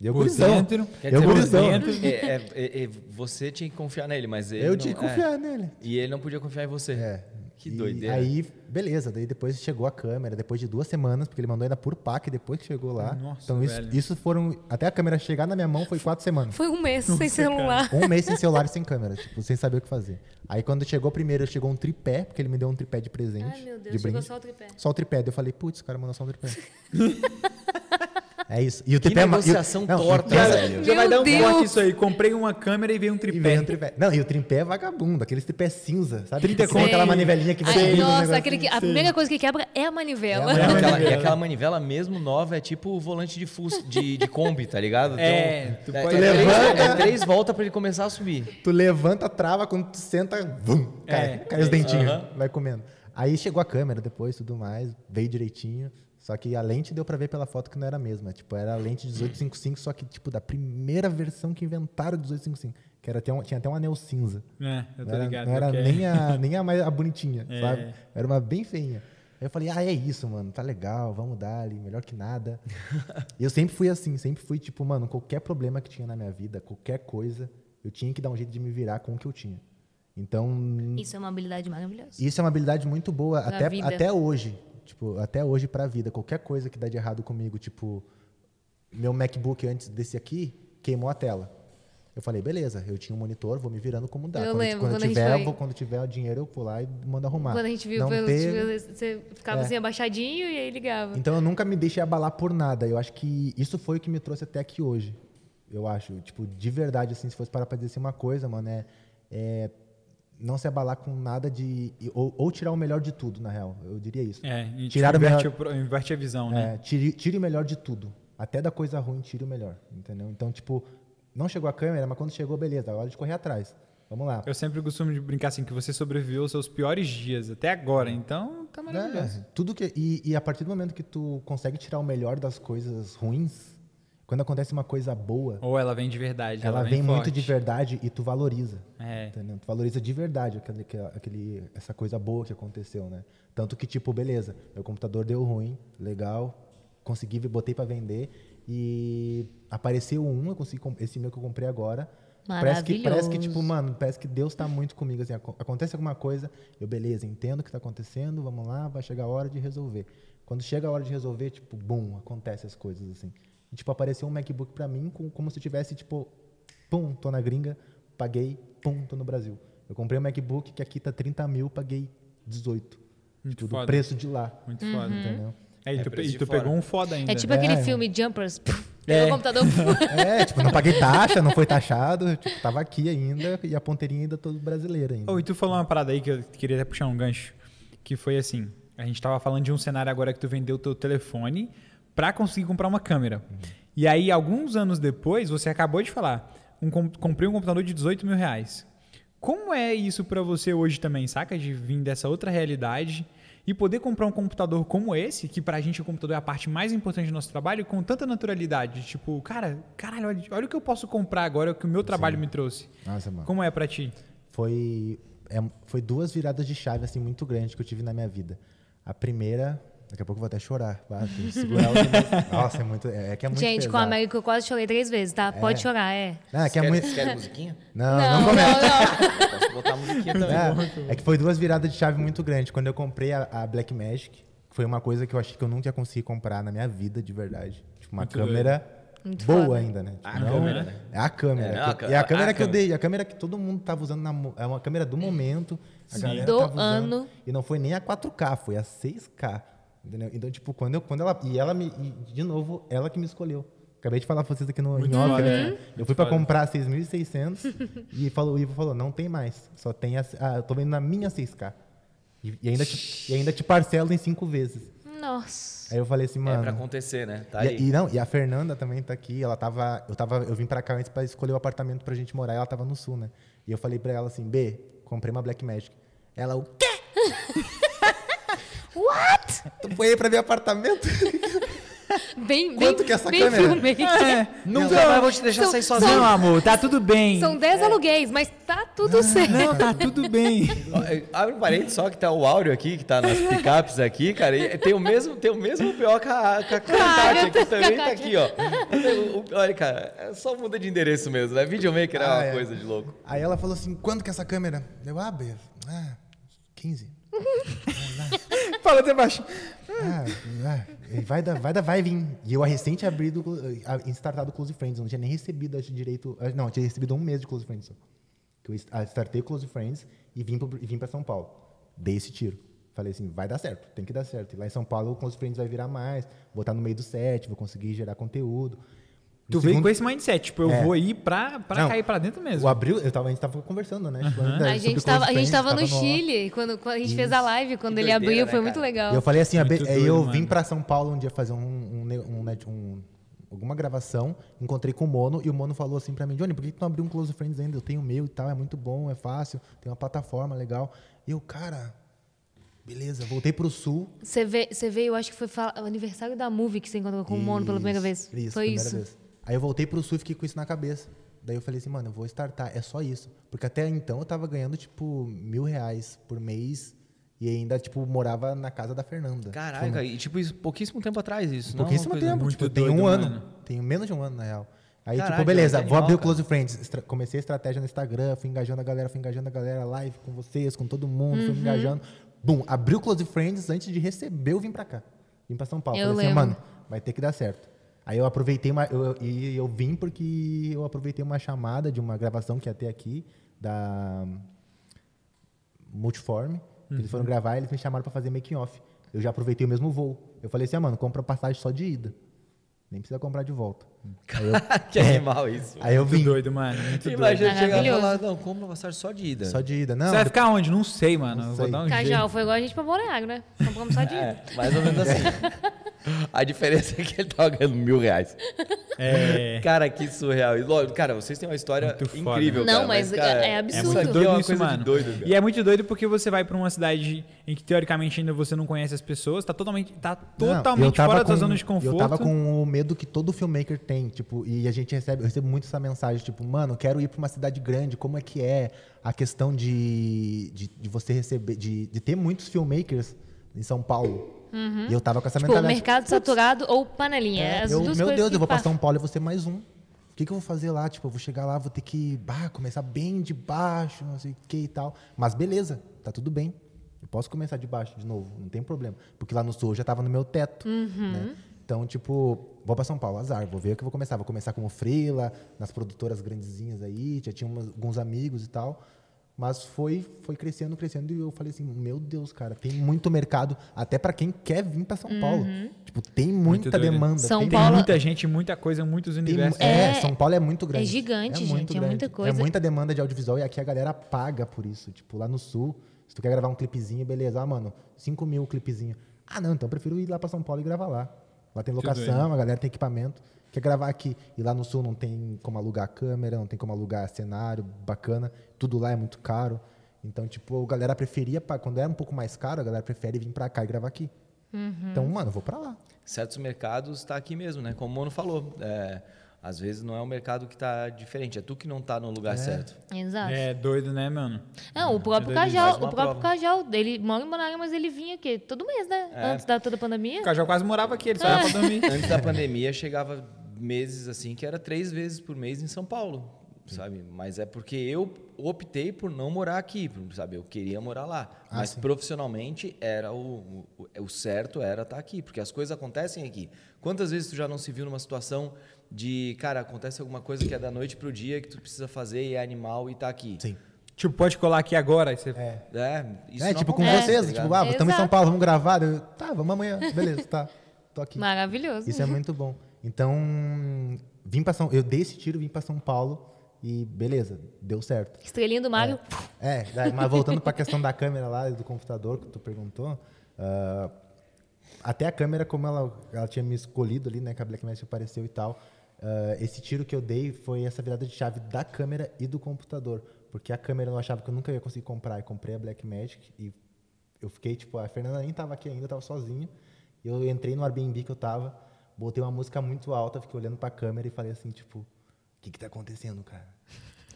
E eu, Por gurizão. dentro, Quer eu, dizer, gurizão. dentro. É, é, é, é, você tinha que confiar nele, mas ele. Eu não- tinha que é. confiar nele. E ele não podia confiar em você. É. Que E doideira. Aí, beleza, daí depois chegou a câmera, depois de duas semanas, porque ele mandou ainda por PAC depois que chegou lá. Nossa, então isso, velho. isso foram. Até a câmera chegar na minha mão foi quatro semanas. Foi um mês sem celular. Um mês sem celular e sem câmera, tipo, sem saber o que fazer. Aí quando chegou primeiro, chegou um tripé, porque ele me deu um tripé de presente. Ai, meu de Deus, chegou brinde. só o tripé. Só o tripé. Daí eu falei, putz, o cara mandou só um tripé. é isso. E o Que tripé é ma- e negociação não, torta, e o- velho. Já vai dar um Deus. corte isso aí. Comprei uma câmera e veio um E tripé. veio um tripé. Não, e o tripé é vagabundo, aqueles tripé cinza, sabe? 30 Que tem conto. aquela manivelinha que vai Ai, nossa, aquele que, a primeira coisa que quebra é a manivela. É a E aquela, manivela. e aquela manivela mesmo nova é tipo o volante de, fus, de, de Kombi, tá ligado? É, tu é, pode- é, três, Levanta. é três voltas pra ele começar a subir. Tu levanta, trava, quando tu senta, vum, cai, É. cai os dentinhos, Aham. vai comendo. Aí chegou a câmera depois, tudo mais, veio direitinho. Só que a lente deu pra ver pela foto que não era a mesma. Tipo, era a lente 1855, só que, tipo, da primeira versão que inventaram do 1855. Que era, até um- tinha até um anel cinza. É, eu tô Não era, ligado. não era ok. nem, a, nem a mais a bonitinha, É. sabe? Era uma bem feinha. Aí eu falei, ah, é isso, mano, tá legal, vamos dar ali, melhor que nada. e eu sempre fui assim, sempre fui, tipo, mano, qualquer problema que tinha na minha vida, qualquer coisa, eu tinha que dar um jeito de me virar com o que eu tinha. Então, Isso é uma habilidade maravilhosa. isso é uma habilidade muito boa, Pra até, vida. até hoje. Tipo, até hoje pra vida. Qualquer coisa que dá de errado comigo, tipo, meu MacBook antes desse aqui queimou a tela. Eu falei, beleza, eu tinha um monitor, vou me virando como dá. Eu quando, lembro, quando, quando tiver, foi. vou, quando tiver o dinheiro, eu vou lá e mando arrumar. Quando a gente viu, foi- teve- você ficava É. assim abaixadinho e aí ligava. Então eu nunca me deixei abalar por nada. Eu acho que isso foi o que me trouxe até aqui hoje. Eu acho, tipo, de verdade, assim, se fosse parar pra dizer assim uma coisa, mano, é, é não se abalar com nada de. Ou, ou tirar o melhor de tudo, na real. Eu diria isso. É, e Tirar inverte, melhor- o pro- inverte a visão, né? É, tire, tire o melhor de tudo. Até da coisa ruim, tire o melhor. Entendeu? Então, tipo, não chegou a câmera, mas quando chegou, beleza, é hora de correr atrás. Vamos lá. Eu sempre costumo de brincar assim, que você sobreviveu aos seus piores dias até agora, então tá maravilhoso. É, tudo que e, e a partir do momento que tu consegue tirar o melhor das coisas ruins, quando acontece uma coisa boa, Ou ela vem de verdade, ela, ela, vem muito forte. de verdade e tu valoriza. É. Entendeu? Tu valoriza de verdade aquele, aquele- essa coisa boa que aconteceu, né? Tanto que, tipo, beleza, meu computador deu ruim, legal, consegui, botei pra vender e apareceu um, eu consegui, esse meu que eu comprei agora. Parece que, parece que, tipo, mano, parece que Deus tá muito comigo, assim, aco- acontece alguma coisa, eu, beleza, entendo o que tá acontecendo, vamos lá, vai chegar a hora de resolver. Quando chega a hora de resolver, tipo, bum, acontece as coisas, assim. E, tipo, apareceu um MacBook pra mim com- como se eu tivesse, tipo, pum, tô na gringa, paguei, pum, tô no Brasil. Eu comprei um MacBook que aqui tá 30 mil, paguei 18. Muito tipo, do preço de lá, Muito Uhum. foda. entendeu? É, e É tu, preço e tu pegou um foda ainda. É tipo É. aquele filme Jumpers. É. Pegou o computador. É, tipo, não paguei taxa, não foi taxado, tipo, tava aqui ainda e a ponteirinha ainda todo brasileira ainda. Oh, e tu falou uma parada aí que eu queria até puxar um gancho, que foi assim, a gente tava falando de um cenário agora que tu vendeu teu telefone pra conseguir comprar uma câmera. E aí, alguns anos depois, você acabou de falar, um, com- comprei um computador de 18 mil reais. Como é isso pra você hoje também, saca? De vir dessa outra realidade e poder comprar um computador como esse, que pra gente o computador é a parte mais importante do nosso trabalho, com tanta naturalidade. Tipo, cara, caralho, olha, olha o que eu posso comprar agora, o que o meu trabalho me trouxe. Nossa, mano. Como é pra ti? Foi, é, foi duas viradas de chave, assim, muito grandes que eu tive na minha vida. A primeira Daqui a pouco eu vou até chorar. Ah, que segurar. Nossa, é muito. É, é que é muito Gente, com a pesado. América eu quase chorei três vezes, tá? Pode chorar, é. Não, é que é Quer, muito. quer musiquinha? Não, Não, não, não, começa. não. Posso botar a musiquinha também. É, é que foi duas viradas de chave muito grandes. Quando eu comprei a, a Black Magic, foi uma coisa que eu achei que eu nunca ia conseguir comprar na minha vida, de verdade. Tipo, uma Muito câmera Muito boa foda. ainda, né? Tipo, A não- câmera, né? É a câmera. É, que a eu- ca- e a a câmera que eu câmera. dei, a câmera que todo mundo tava usando na, é uma câmera do momento. A galera Do tava usando. ano. E não foi nem a 4K, foi a 6K. Entendeu? Então, tipo, quando eu, quando ela. E ela me. e, de novo, ela que me escolheu. Acabei de falar pra vocês aqui no Muito em off, foda, né? né? Eu fui pra comprar 6.600 e falou, o Ivo falou, não tem mais. Só tem a, ah, eu tô vendo na minha 6K. E, e ainda te, e ainda te parcelo em cinco vezes. Nossa. Aí eu falei assim, É mano. pra acontecer, né? Tá e, aí. e não, e a Fernanda também tá aqui, ela tava, eu tava, eu vim pra cá antes pra escolher o apartamento pra gente morar, e ela tava no sul, né? E eu falei pra ela assim, B, comprei uma Black Magic. Ela, o quê? What? Tu foi aí pra ver apartamento? Bem, Quanto bem, que é essa bem câmera? É, Nunca mais vou te deixar São- sair sozinho. não, amor, tá tudo bem. São 10 aluguéis, mas tá tudo certo. Não, tá tudo bem. É, Abre um parênteses só que tá o áudio aqui, que tá nas picapes aqui, cara. e tem o mesmo, tem o mesmo BO que a, que a aqui também tá aqui, ó. O- o- Olha, cara, é só muda de endereço mesmo, né? Videomaker é uma Ah, é. coisa de louco. Aí ela falou assim, quanto que é essa câmera? Eu, ah, B, ah, 15. Fala até baixo. Ah, ah, vai vai vai vir. E eu recente abri do, startado Close Friends, não tinha nem recebido acho, direito. Não, tinha recebido um mês de Close Friends. Que eu ah, startei Close Friends e vim, pro, vim pra São Paulo. Dei esse tiro. Falei assim, vai dar certo, tem que dar certo. E lá em São Paulo o Close Friends vai virar mais, vou estar no meio do set, vou conseguir gerar conteúdo. Tu No veio segundo- com esse mindset, tipo, eu É. vou ir pra, pra Não, cair pra dentro mesmo. O abril, eu tava, a gente tava conversando, né? ainda A sobre gente, tava, a gente tava no off. Chile, quando, quando a gente fez a live, quando Que ele doideira, abriu, né, foi cara? muito legal. E eu falei assim, a Muito aí doido, eu mano. vim pra São Paulo um dia fazer um, um, um, net- um- alguma gravação, encontrei com o Mono e o Mono falou assim pra mim, Johnny, por que tu não abriu um Close Friends ainda? Eu tenho o meu e tal, é muito bom, é fácil, tem uma plataforma legal. E eu, cara, beleza, voltei pro Sul. Você, você veio, acho que foi o aniversário da Movie que você encontrou com o Mono pela primeira vez. Isso, foi primeira isso. vez. Aí eu voltei pro Sul e fiquei com isso na cabeça. Daí eu falei assim, mano, eu vou startar, é só isso. Porque até então eu tava ganhando, tipo, mil reais por mês e ainda, tipo, morava na casa da Fernanda. Caraca, e tipo, isso, pouquíssimo tempo atrás isso, não? Pouquíssimo Uma coisa tempo, muito tipo, tem um ano. mano. Tenho menos de um ano, na real. Aí, Caralho, tipo, beleza, vou abrir o Close Friends. Estra- comecei a estratégia no Instagram, fui engajando a galera, fui engajando a galera, live com vocês, com todo mundo, fui me engajando. Bum, abri o Close Friends antes de receber, eu vim pra cá. Vim pra São Paulo. Eu Falei assim, lembro. mano, vai ter que dar certo. Aí eu aproveitei uma, eu, e eu vim porque eu aproveitei uma chamada de uma gravação que ia ter aqui, da Multiform. Eles foram gravar e eles me chamaram pra fazer making off. Eu já aproveitei o mesmo voo. Eu falei assim, ah, mano, compra passagem só de ida. Nem precisa comprar de volta. Aí eu, que animal isso. aí eu Muito vim. doido, mano. Muito doido. Imagina chegar e falar, não, compra uma passagem só de ida. Só de ida. Não, Você vai ficar onde? Não sei, mano. Não Eu vou sei. dar um Cajal, jeito. foi igual a gente pra Balneário, né? Compramos só de É, mais ou menos assim. A diferença é que ele tava ganhando mil reais. É. Cara, que surreal. E, lógico, cara, vocês têm uma história Muito foda. incrível, Não, cara. mas cara, é- é É absurdo. muito doido é uma isso, coisa mano. de doido, cara. e é muito doido porque você vai pra uma cidade em que teoricamente ainda você não conhece as pessoas, tá totalmente, tá Não, totalmente tava fora da com- zona de conforto. Eu tava com o medo que todo filmmaker tem, tipo, e a gente recebe, eu recebo muito essa mensagem, tipo, mano, quero ir pra uma cidade grande, como é que é a questão de, de, de você receber, de, de ter muitos filmmakers em São Paulo. E eu tava com essa Tipo, mentalidade. mercado saturado ou panelinha. é, as eu, duas meu Deus, eu vou pra passam. São Paulo e vou ser mais um. O que, que eu vou fazer lá? Tipo, eu vou chegar lá, vou ter que bah, começar bem de baixo, não sei o que e tal. Mas beleza, tá tudo bem. Eu posso começar de baixo de novo, não tem problema. Porque lá no sul eu já tava no meu teto. Né? Então, tipo, vou pra São Paulo, azar, vou ver o que eu vou começar. Vou começar como freela, nas produtoras grandezinhas aí, já tinha umas- alguns amigos e tal. Mas foi, foi crescendo, crescendo, e eu falei assim, meu Deus, cara, tem muito mercado, até pra quem quer vir pra São Paulo. Tipo, tem muita doido. demanda. São tem Tem Paulo- muita gente, muita coisa, muitos tem- universos. é, É- São Paulo é muito grande. gigante, muito gente, é muita coisa. É muita demanda de audiovisual e aqui a galera paga por isso. Tipo, lá no sul, se tu quer gravar um clipezinho, beleza. Ah, mano, 5 mil o clipezinho. Ah, não, então eu prefiro ir lá pra São Paulo e gravar lá. Lá tem locação, a galera tem equipamento. Quer gravar aqui. E lá no sul não tem como alugar câmera, não tem como alugar cenário bacana. Tudo lá é muito caro. Então, tipo, a galera preferia, quando é um pouco mais caro, a galera prefere vir pra cá e gravar aqui. Então, mano, eu vou pra lá. certos mercados está aqui mesmo, né? Como o Mono falou. É, Às vezes não é o mercado que tá diferente, é tu que não tá no lugar certo. Exato. É doido, né, mano? Não, o próprio É Cajal, o próprio prova. Cajal, ele mora em Manaus, mas ele vinha aqui todo mês, né? É. Antes da toda a pandemia. O Cajal quase morava aqui, ele só ia pra dormir. Antes da pandemia chegava meses assim que era três vezes por mês em São Paulo, sabe? Mas é porque eu optei por não morar aqui, sabe? Eu queria morar lá, Ah, mas sim. profissionalmente era o, o, o certo era estar aqui, porque as coisas acontecem aqui. Quantas vezes tu já não se viu numa situação de, cara, acontece alguma coisa que é da noite pro dia que tu precisa fazer e é animal e tá aqui? Sim. Tipo, pode colar aqui agora. Aí você... É. É, isso é, tipo, com acontece, vocês, tá tipo, ah, estamos em São. Paulo, vamos gravar? Eu, tá, vamos amanhã. Beleza, tá. Tô aqui. Maravilhoso. Isso é muito bom. Então, vim pra São, eu dei esse tiro, vim pra São Paulo e beleza, deu certo. Estrelinha do Mário. É, daí- mas voltando para a questão da câmera lá, do computador que tu perguntou, ah, até a câmera, como ela, ela tinha me escolhido ali, né, que a Blackmagic apareceu e tal, ah, esse tiro que eu dei foi essa virada de chave da câmera e do computador, porque a câmera eu achava que eu nunca ia conseguir comprar, e comprei a Blackmagic e eu fiquei, tipo, a Fernanda nem tava aqui ainda, eu tava sozinho, e eu entrei no Airbnb que eu tava, botei uma música muito alta, fiquei olhando para a câmera e falei assim, tipo, o que que tá acontecendo, cara?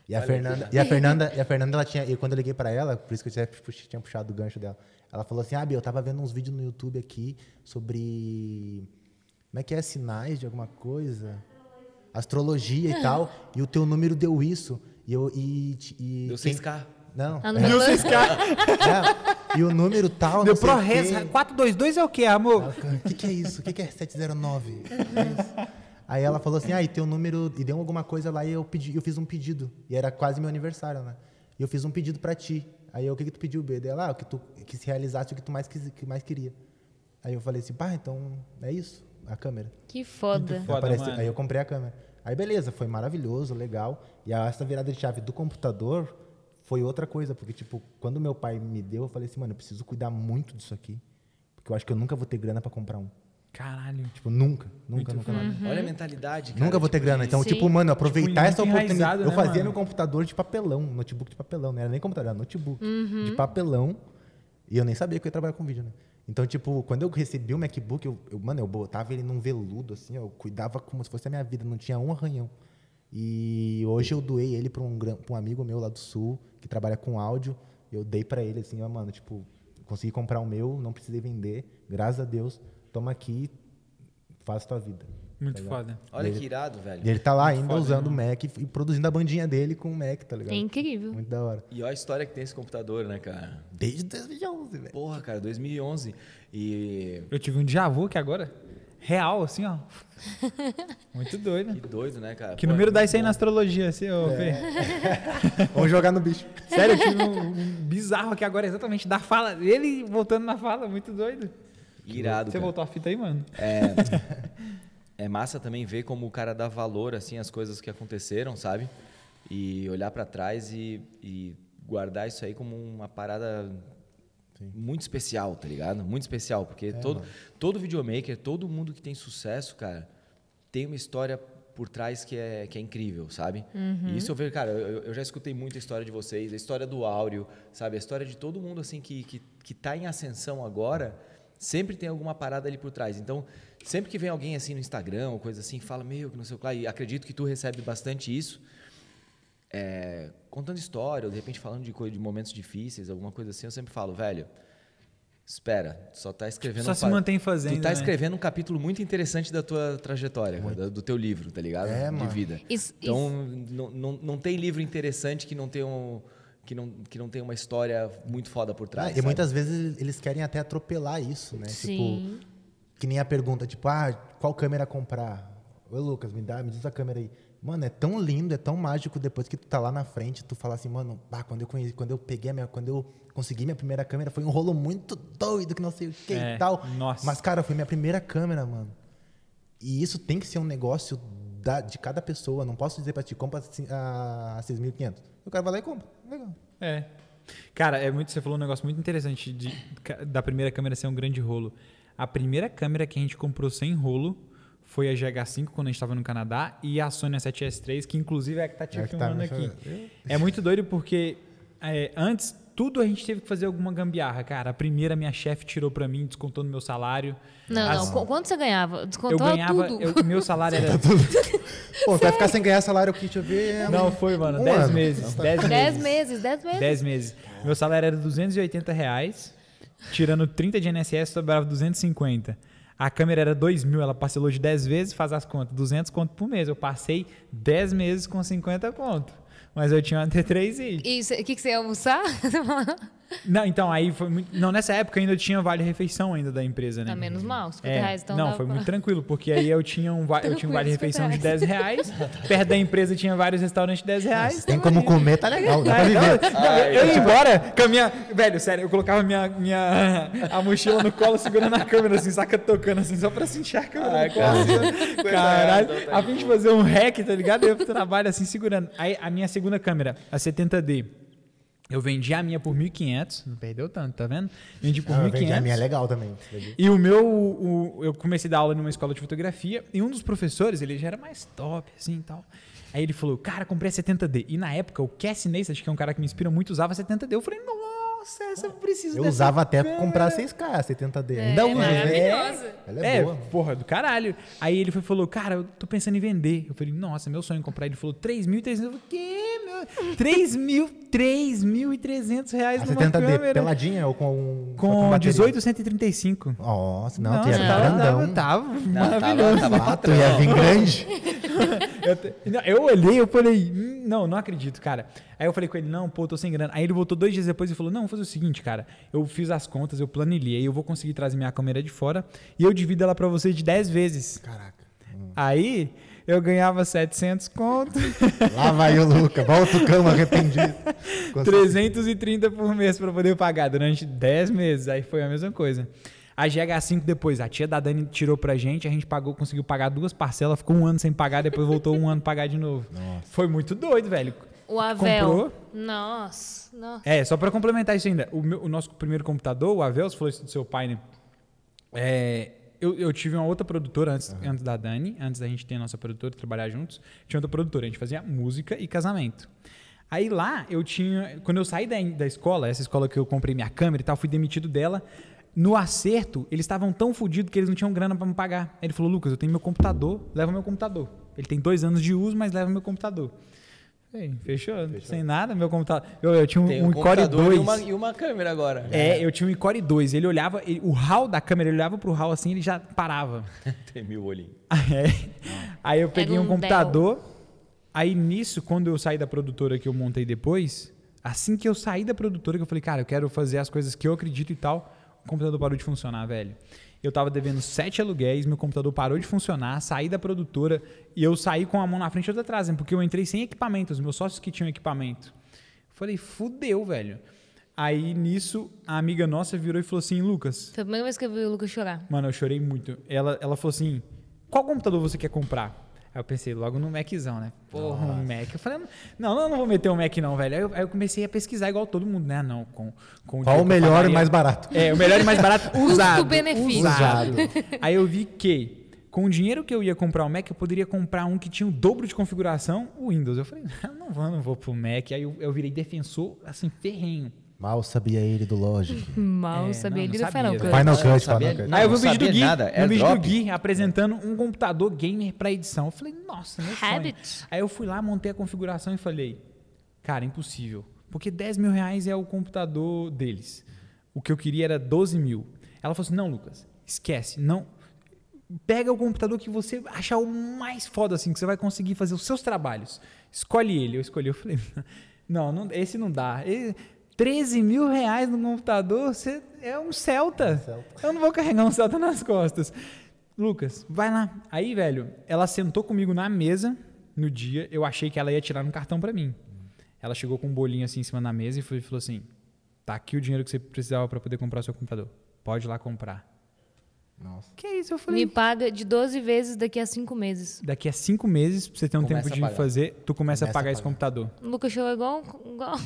E a, Fernanda, e a Fernanda, e a Fernanda, ela tinha, e quando eu liguei pra ela, por isso que eu tinha puxado o gancho dela, ela falou assim: "Ah, Bia, eu tava vendo uns vídeos no YouTube aqui sobre como é que é sinais de alguma coisa, astrologia e tal, e o teu número deu isso". E eu e, e Deu quem- 6K. Não. Ah, no é, meu- é, e o número tal, Deu não sei pro o quê. res. 422 é o quê, amor? O que, que é isso? O que, que é 709? Que isso? Aí ela falou assim, ah, e teu número... E deu alguma coisa lá e eu, pedi, eu fiz um pedido. E era quase meu aniversário, né? E eu fiz um pedido pra ti. Aí eu, o que, que tu pediu, B? Daí ela, ah, o que tu que se realizasse o que tu mais, quis, que mais queria. Aí eu falei assim, pá, então é isso, a câmera. Que foda. Foda, Apareceu- mano. Aí eu comprei a câmera. Aí beleza, foi maravilhoso, legal. E a- essa virada de chave do computador foi outra coisa, porque tipo, quando meu pai me deu, eu falei assim, mano, eu preciso cuidar muito disso aqui, porque eu acho que eu nunca vou ter grana pra comprar um. Caralho. Tipo, nunca, nunca, Muito nunca. Uhum. Olha a mentalidade, cara. Nunca vou ter tipo, grana. Então, Sim. tipo, mano, aproveitar muito essa oportunidade. Eu né, fazia mano? meu computador de papelão, notebook de papelão, não era nem computador, era notebook Uhum. de papelão. E eu nem sabia que eu ia trabalhar com vídeo, né? Então, tipo, quando eu recebi o MacBook, eu, eu- mano, eu botava ele num veludo, assim, eu cuidava como se fosse a minha vida, não tinha um arranhão. E hoje eu doei ele para um, pra um amigo meu lá do Sul, que trabalha com áudio. Eu dei para ele, assim, ó, mano, tipo, consegui comprar o meu, não precisei vender, graças a Deus, toma aqui, faz tua vida. Muito Tá ligado? foda. Olha Ele- que irado, velho. E ele tá lá ainda foda, usando o? Mac e, produzindo a bandinha dele com o Mac, tá ligado? É incrível. Muito da hora. E olha a história que tem esse computador, né, cara? Desde 2011, velho. Porra, cara, 2011. E Eu tive um déjà vu aqui agora. Real, assim, ó. Muito doido. que doido, né, cara? Que Pô, número é dá muito isso aí bom. na astrologia, assim, ô Fê? Vamos jogar no bicho. Sério, eu tive um, um bizarro aqui agora, exatamente, da fala. Ele voltando na fala, muito doido. Irado, Você cara. voltou a fita aí, mano? É massa também ver como o cara dá valor, assim, às coisas que aconteceram, sabe? E olhar pra trás e, e guardar isso aí como uma parada muito especial, tá ligado? Muito especial, porque todo, todo videomaker, todo mundo que tem sucesso, cara, tem uma história por trás que é, que é incrível, sabe? E isso eu vejo, cara, eu, eu já escutei muita história de vocês, a história do Áureo, sabe? A história de todo mundo, assim, que, que, que tá em ascensão agora, sempre tem alguma parada ali por trás. Então, sempre que vem alguém assim no Instagram ou coisa assim, fala, meu, que não sei o que lá, e acredito que tu recebe bastante isso, é, contando história, ou de repente falando de, coisa, de momentos difíceis, alguma coisa assim, eu sempre falo, velho, espera, tu só tá escrevendo... Só um se pa- mantém fazendo, Tu tá né? escrevendo um capítulo muito interessante da tua trajetória, cara, do, teu livro, tá ligado? É, de mano. vida. Isso- então, Não, não, não tem livro interessante que não tenha um... Que não, que não tem uma história muito foda por trás. Ah, e muitas vezes eles querem até atropelar isso, né? Sim. Tipo, que nem a pergunta, tipo, ah, qual câmera comprar? Ô, Lucas, me dá, me diz a câmera aí. Mano, é tão lindo, é tão mágico depois que tu tá lá na frente, tu fala assim, mano, bah, quando eu conheci, quando eu peguei a minha, quando eu consegui minha primeira câmera, foi um rolo muito doido, que não sei o que É, e tal. nossa. Mas, cara, foi minha primeira câmera, mano. E isso tem que ser um negócio da- de cada pessoa. Não posso dizer pra ti, compra a, a 6.500. O cara vai lá e compra. Legal. É. Cara, é muito, você falou um negócio muito interessante de- da primeira câmera ser um grande rolo. A primeira câmera que a gente comprou sem rolo foi a GH5 quando a gente estava no Canadá e a Sony A7S3, que inclusive é a que tá te É tá filmando me aqui. É muito doido porque é, antes tudo a gente teve que fazer alguma gambiarra, cara. A primeira minha chefe tirou pra mim, descontou no meu salário. Não, As- não. Qu- Quanto você ganhava? Eu Descontou ganhava, tudo. eu- o meu salário era Pô, tu vai ficar sem ganhar salário aqui, deixa eu ver. Não, foi, mano, Um 10 ano. meses, 10 Dez meses. meses, dez meses. 10 meses. Meu salário era 280 reais, tirando 30 de INSS, sobrava 250. A câmera era 2 mil, ela parcelou de 10 vezes, faz as contas, 200 conto por mês. Eu passei 10 meses com 50 conto. Mas eu tinha uma T3i. E o que, que você ia almoçar? Não, então, aí foi muito... Não, nessa época ainda tinha vale-refeição ainda da empresa, né? Tá menos mal, 50 É, reais. Então não, foi pra- muito tranquilo, porque aí eu tinha um, va- eu tinha um vale-refeição de 50 10 reais, perto da empresa tinha vários restaurantes de 10 reais. Tem tamo como comer, tá legal. Dá pra Ah, viver. não, não, eu, eu ia embora com a minha. Velho, sério, eu colocava minha, minha a mochila no colo, segurando a câmera, assim, saca tocando assim, só pra sentir a câmera Ai, colo. cara. assim, Caralho, errada, a fim de fazer um hack, tá ligado? Eu trabalho assim, segurando. Aí a minha segunda câmera, a 70D. Eu vendi a minha por 1.500, não perdeu tanto, tá vendo? Vendi por Ah, eu vendi a 1.500. minha é legal também. E o meu, o- eu comecei a dar aula numa escola de fotografia e um dos professores, ele já era mais top, assim e tal. Aí ele falou, cara, comprei a 70D. E na época, o Cassie Neistat, que é um cara que me inspira muito, usava a 70D. Eu falei, nossa, essa eu preciso Eu usava até pra câmera." comprar 6K, a 70D. É, Ainda uso, né? Ela é, É, boa. porra, do caralho. Aí ele foi, falou, cara, eu tô pensando em vender. Eu falei, nossa, meu sonho é comprar. Ele falou, 3.300. Eu falei, que, meu? 3 mil, 3.300 reais A numa 70D câmera. peladinha ou com. Com bateria? 18,135. Nossa, não, tu Nossa, ia vir tava, grandão. tava, tava Não, maravilhoso. Tava, tava tu ia vir grande. Eu, não, eu olhei, eu falei, "Hum, não, não acredito, cara. Aí eu falei com ele, não, pô, tô sem grana. Aí ele voltou dois dias depois e falou, não, vou fazer o seguinte, cara. Eu fiz as contas, eu planilhei, eu vou conseguir trazer minha câmera de fora e eu divido ela pra você de 10 vezes. Caraca. Aí eu ganhava 700 conto, Lá vai o Luca, volta o cão arrependido. Consegui. 330 por mês pra poder pagar durante 10 meses. Aí foi a mesma coisa. A GH5 depois, a tia da Dani tirou pra gente, a gente pagou, conseguiu pagar duas parcelas, ficou um ano sem pagar, depois voltou um ano pagar de novo. Foi muito doido, velho. O Avel. Comprou? Nossa, nossa. É, só pra complementar isso ainda, o, meu- o nosso primeiro computador, o Avel, você falou isso do seu pai, né? É, eu, eu tive uma outra produtora antes, antes da Dani, antes da gente ter a nossa produtora, trabalhar juntos. Tinha outra produtora, a gente fazia música e casamento. Aí lá eu tinha. Quando eu saí da, da escola, essa escola que eu comprei minha câmera e tal, fui demitido dela. No acerto, eles estavam tão fodidos que eles não tinham grana pra me pagar. Aí ele falou: Lucas, eu tenho meu computador, leva meu computador. Ele tem dois anos de uso, mas leva meu computador. Falei, fechou, sem nada, meu computador. Eu, eu tinha um, Tem um um Core computador 2. e uma, e uma câmera agora. É, eu tinha um Icore 2. Ele olhava, ele- o RAW da câmera, ele olhava pro RAW assim, ele já parava. Tem mil olhinhos. É. Aí eu peguei um um computador. Aí nisso, quando eu saí da produtora que eu montei depois, assim que eu saí da produtora, que eu falei, cara, eu quero fazer as coisas que eu acredito e tal, o computador parou de funcionar, velho. Eu tava devendo sete aluguéis, meu computador parou de funcionar, saí da produtora e eu saí com a mão na frente e outra atrás, né? porque eu entrei sem equipamento, os meus sócios que tinham equipamento. Falei, fudeu, velho. Aí nisso, a amiga nossa virou e falou assim: Lucas, Foi a primeira vez que eu vi o Lucas chorar. Mano, eu chorei muito. Ela, ela falou assim: qual computador você quer comprar? Aí eu pensei logo no Maczão, né? Porra, um Mac. Eu falei, não, não, não vou meter um Mac não, velho. Aí eu, aí eu comecei a pesquisar igual todo mundo, né? Não, com, com Qual o melhor e mais barato? É, o melhor e mais barato usado. Custo-benefício. Usado. Aí eu vi que com o dinheiro que eu ia comprar o Mac, eu poderia comprar um que tinha o dobro de configuração, o Windows. Eu falei, não vou, não vou pro Mac. Aí eu, eu virei defensor, assim, ferrenho. Mal sabia ele do Logic. Mal É, sabia não, ele não do sabia, Final. Cut. Final Não Cut, Final Cut. Aí eu vi o não vídeo do Gui, nada, no vídeo do. Gui apresentando um computador gamer pra edição. Eu falei, nossa, meu sonho. Habit. Aí eu fui lá, montei a configuração e falei, cara, impossível. Porque 10 mil reais é o computador deles. O que eu queria era 12 mil. Ela falou assim, não, Lucas, esquece, não... Pega o computador que você achar o mais foda, assim, que você vai conseguir fazer os seus trabalhos. Escolhe ele. Eu escolhi, eu falei, não, não esse não dá. 13 mil reais no computador, você é um Celta. Celta. Eu não vou carregar um Celta nas costas. Lucas, vai lá. Aí, velho, ela sentou comigo na mesa no dia. Eu achei que ela ia tirar um cartão pra mim. Ela chegou com um bolinho assim em cima da mesa e foi- falou assim: tá aqui o dinheiro que você precisava pra poder comprar o seu computador. Pode ir lá comprar. Nossa. Que isso? Eu falei. Me paga de 12 vezes daqui a 5 meses. Daqui a cinco meses, pra você ter um Começa tempo a de fazer, tu começa, a Começa a pagar esse pagar. computador. O Lucas chorou igual, igual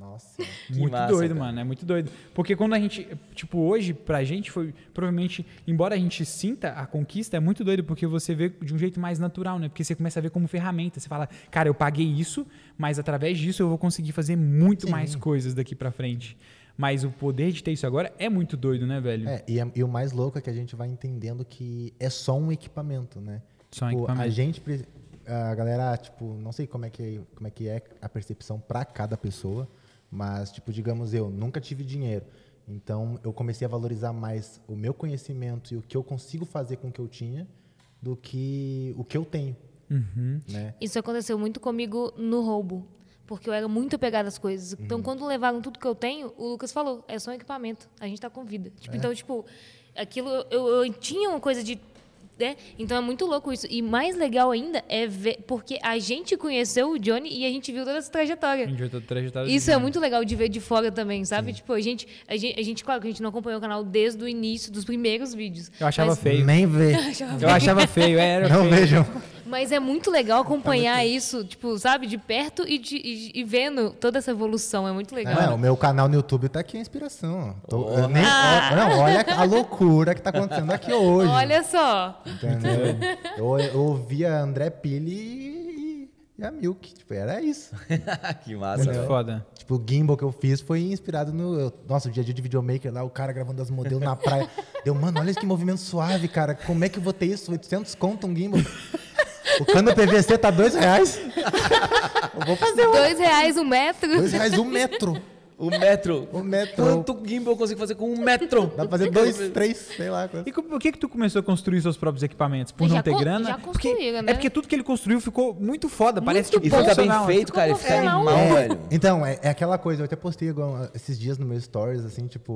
Nossa. Que muito massa, doido, cara. mano. É muito doido. Porque quando a gente. Tipo, hoje, pra gente, foi. Provavelmente, embora a gente sinta a conquista, é muito doido, porque você vê de um jeito mais natural, né? Porque você começa a ver como ferramenta. Você fala, cara, eu paguei isso, mas através disso eu vou conseguir fazer muito Sim. mais coisas daqui pra frente. Mas o poder de ter isso agora é muito doido, né, velho? É, e, é- e o mais louco é que a gente vai entendendo que é só um equipamento, né? Só um Tipo, equipamento. A gente, a galera, tipo, não sei como é que, como é, que é a percepção para cada pessoa, mas, tipo, digamos eu, nunca tive dinheiro. Então, eu comecei a valorizar mais o meu conhecimento e o que eu consigo fazer com o que eu tinha do que o que eu tenho, Uhum. né? Isso aconteceu muito comigo no roubo. Porque eu era muito apegada às coisas. Então, Uhum. quando levaram tudo que eu tenho, o Lucas falou: é só um equipamento. A gente tá com vida. É. Tipo, Então, tipo, aquilo eu, eu tinha uma coisa de. Né? Então é muito louco isso. E mais legal ainda é ver. Porque a gente conheceu o Johnny e a gente viu toda essa A trajetória. gente vai toda trajetória Isso é muito legal de ver de fora também, sabe? Tipo, a gente, a gente, a gente, claro que a gente não acompanhou o canal desde o início dos primeiros vídeos. Eu achava mas, feio. Nem ver. Eu achava feio, era Não feio. vejam. Mas é muito legal acompanhar isso, tipo, sabe, de perto e, de, e, e vendo toda essa evolução. É muito legal. É, o meu canal no YouTube tá aqui a inspiração. Tô- eu Porra. nem- ó, não, olha a loucura que tá acontecendo aqui hoje. Olha só. Entendeu? eu, eu ouvia André Pili e, a Milk. Tipo, era isso. que massa, Muito foda. Tipo, o gimbal que eu fiz foi inspirado no. eu- Nossa, o dia a dia de videomaker lá, o cara gravando as modelos na praia. Deu, mano, olha que movimento suave, cara. Como é que eu vou ter isso? 800 conto um gimbal. O cano PVC tá dois reais. Eu vou fazer um. Dois reais o metro. Dois reais um metro. O metro. O metro. Quanto gimbal eu consigo fazer com um metro? Dá pra fazer dois, três, sei lá. E por que que tu começou a construir seus próprios equipamentos? Por Já não ter grana? já Porque- né? É porque tudo que ele construiu ficou muito foda. Parece Muito que E fica bem profissional. feito, Ficou cara. e Fica animal, É, velho. Então, é, é aquela coisa, eu até postei agora, esses dias no meu stories, assim, tipo,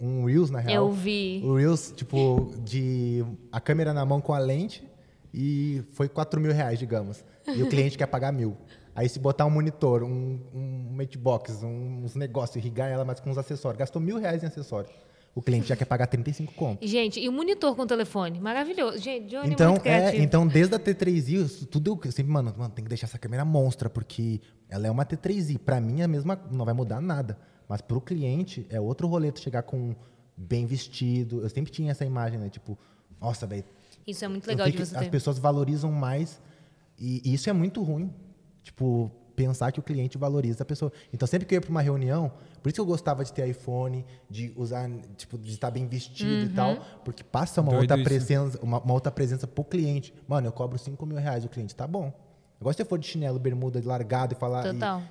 um, um Reels, na real. Eu vi. O Reels, tipo, de a câmera na mão com a lente e foi 4 mil reais, digamos. E o cliente quer pagar mil. Aí se botar um monitor, um, um matebox, um- uns negócios, irrigar ela mais com uns acessórios. Gastou mil reais em acessório. O cliente já quer pagar 35 conto. Gente, e o monitor com telefone? Maravilhoso. Gente, Johnny é Então, muito é, então, desde a T3i, isso tudo eu sempre, mano, mano, tem que deixar essa câmera monstra, porque ela é uma T3i. Pra mim, é a mesma, não vai mudar nada. Mas pro cliente, é outro rolê tu chegar com bem vestido. Eu sempre tinha essa imagem, né? Tipo, nossa, velho. Isso é muito legal de você As ter. pessoas valorizam mais. E, e isso é muito ruim. Tipo, pensar que o cliente valoriza a pessoa. Então, sempre que eu ia pra uma reunião, por isso que eu gostava de ter iPhone, de usar, tipo, de estar bem vestido e Uhum. tal, porque passa uma Doido outra isso. presença, uma, uma outra presença pro cliente. Mano, eu cobro 5 mil reais, o cliente, tá bom. Agora se você for de chinelo, bermuda, largado e falar. e- Total.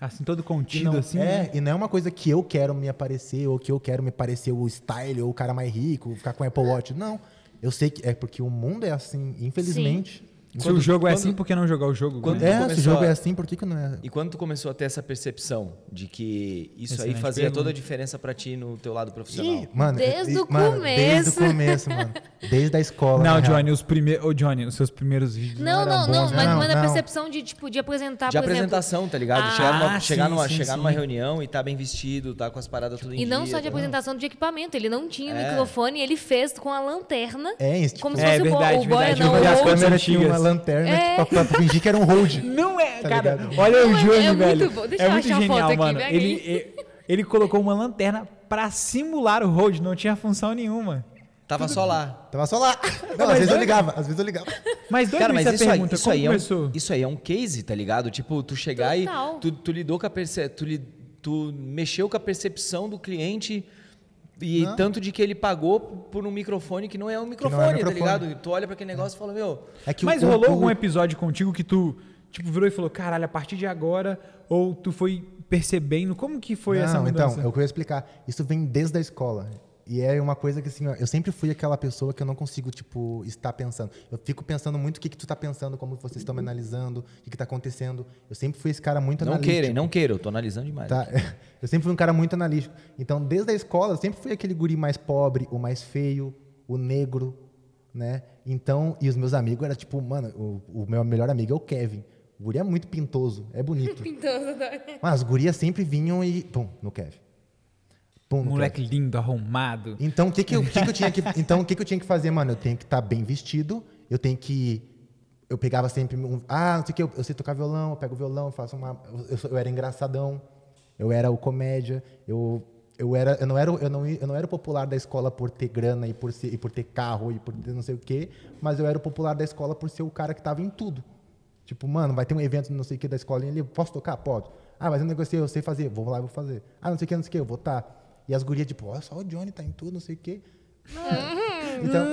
Assim, todo e contido, não, assim. é, né? e não é uma coisa que eu quero me aparecer, ou que eu quero me parecer o style, ou o cara mais rico, ficar com Apple Watch. Não. Eu sei que é porque o mundo é assim, infelizmente. Se Quando- o jogo é quando- assim, por que não jogar o jogo? quando- né? É, se o começou jogo a- é assim, por que, que não é? E quando tu começou a ter essa percepção de que isso Excelente aí fazia pergunta. toda a diferença pra ti no teu lado profissional? Ih, mano, Desde e- o mano, Desde o começo. começo, mano. Desde a escola. Não, real. Johnny, os primeiros. Ô, Johnny, os seus primeiros vídeos. Não, eram não, bons, não, né? mas, Não, mas a não. percepção de, tipo, de apresentar, De por exemplo. apresentação, tá ligado? Ah, chegar numa, sim, chegar, numa, sim, chegar sim. numa reunião e tá bem vestido, tá com as paradas tudo em E não dia, só de tá? apresentação de equipamento, ele não tinha É. microfone, ele fez com a lanterna. É, isso, tipo, como se É, fosse o verdade, o boy, não, o Lanterna É. tipo, pra, pra fingir que era um hold. Não é, Tá cara. ligado? Olha o Não, é- Johnny, é muito velho. Deixa é eu muito achar a genial, foto aqui, mano. pega Ele, aí. ele, ele colocou uma lanterna pra simular o hold, não tinha função nenhuma. Tava só lá. Tava só lá. Não, às vezes eu ligava, às vezes eu ligava. Mas doido Cara, mas essa isso aí, pergunta, isso, como aí é um, isso aí é um case, tá ligado? Tipo, tu chegar Total. e tu, tu lidou com a perce... tu, tu mexeu com a percepção do cliente e Não. tanto de que ele pagou por um microfone que não é um microfone, tá microfone. ligado? E tu olha pra aquele negócio e fala, meu, É Mas rolou algum episódio contigo que tu, tipo, virou e falou, caralho, a partir de agora, ou tu foi percebendo, como que foi não, essa mudança? então, é o que eu ia explicar. Isso vem desde a escola. E é uma coisa que, assim, ó, eu sempre fui aquela pessoa que eu não consigo, tipo, estar pensando. Eu fico pensando muito o que, que tu tá pensando, como vocês estão me analisando, o que, que tá acontecendo. Eu sempre fui esse cara muito não analítico. queira, hein? não queira, eu tô analisando demais. Tá? Eu sempre fui um cara muito analítico. Então, desde a escola, eu sempre fui aquele guri mais pobre, o mais feio, o negro, né? Então, e os meus amigos era tipo, mano, o, o meu melhor amigo é o Kevin. O guri é muito pintoso, é bonito. Mas as gurias sempre vinham e pum, no Kevin. Pum, Moleque lindo, arrumado. Então, o que que eu, o que que eu tinha que então o que que eu tinha que fazer, mano? Eu tenho que estar bem vestido, eu tenho que eu pegava sempre um, ah, não sei o que, eu, eu sei tocar violão, eu pego o violão, faço uma eu, sou- eu era engraçadão. eu era o comédia, eu eu era eu não era eu não eu não era popular da escola por ter grana e por ser, e por ter carro e por ter não sei o quê, mas eu era o popular da escola por ser o cara que tava em tudo. Tipo, mano, vai ter um evento não sei o que da escolinha ali, posso tocar? Pode. Ah, mas eu negociei, eu sei fazer, vou lá e vou fazer. Ah, não sei o que, não sei o que, eu vou tá. E as gurias, tipo, olha só o Johnny tá em tudo, não sei o quê. Então,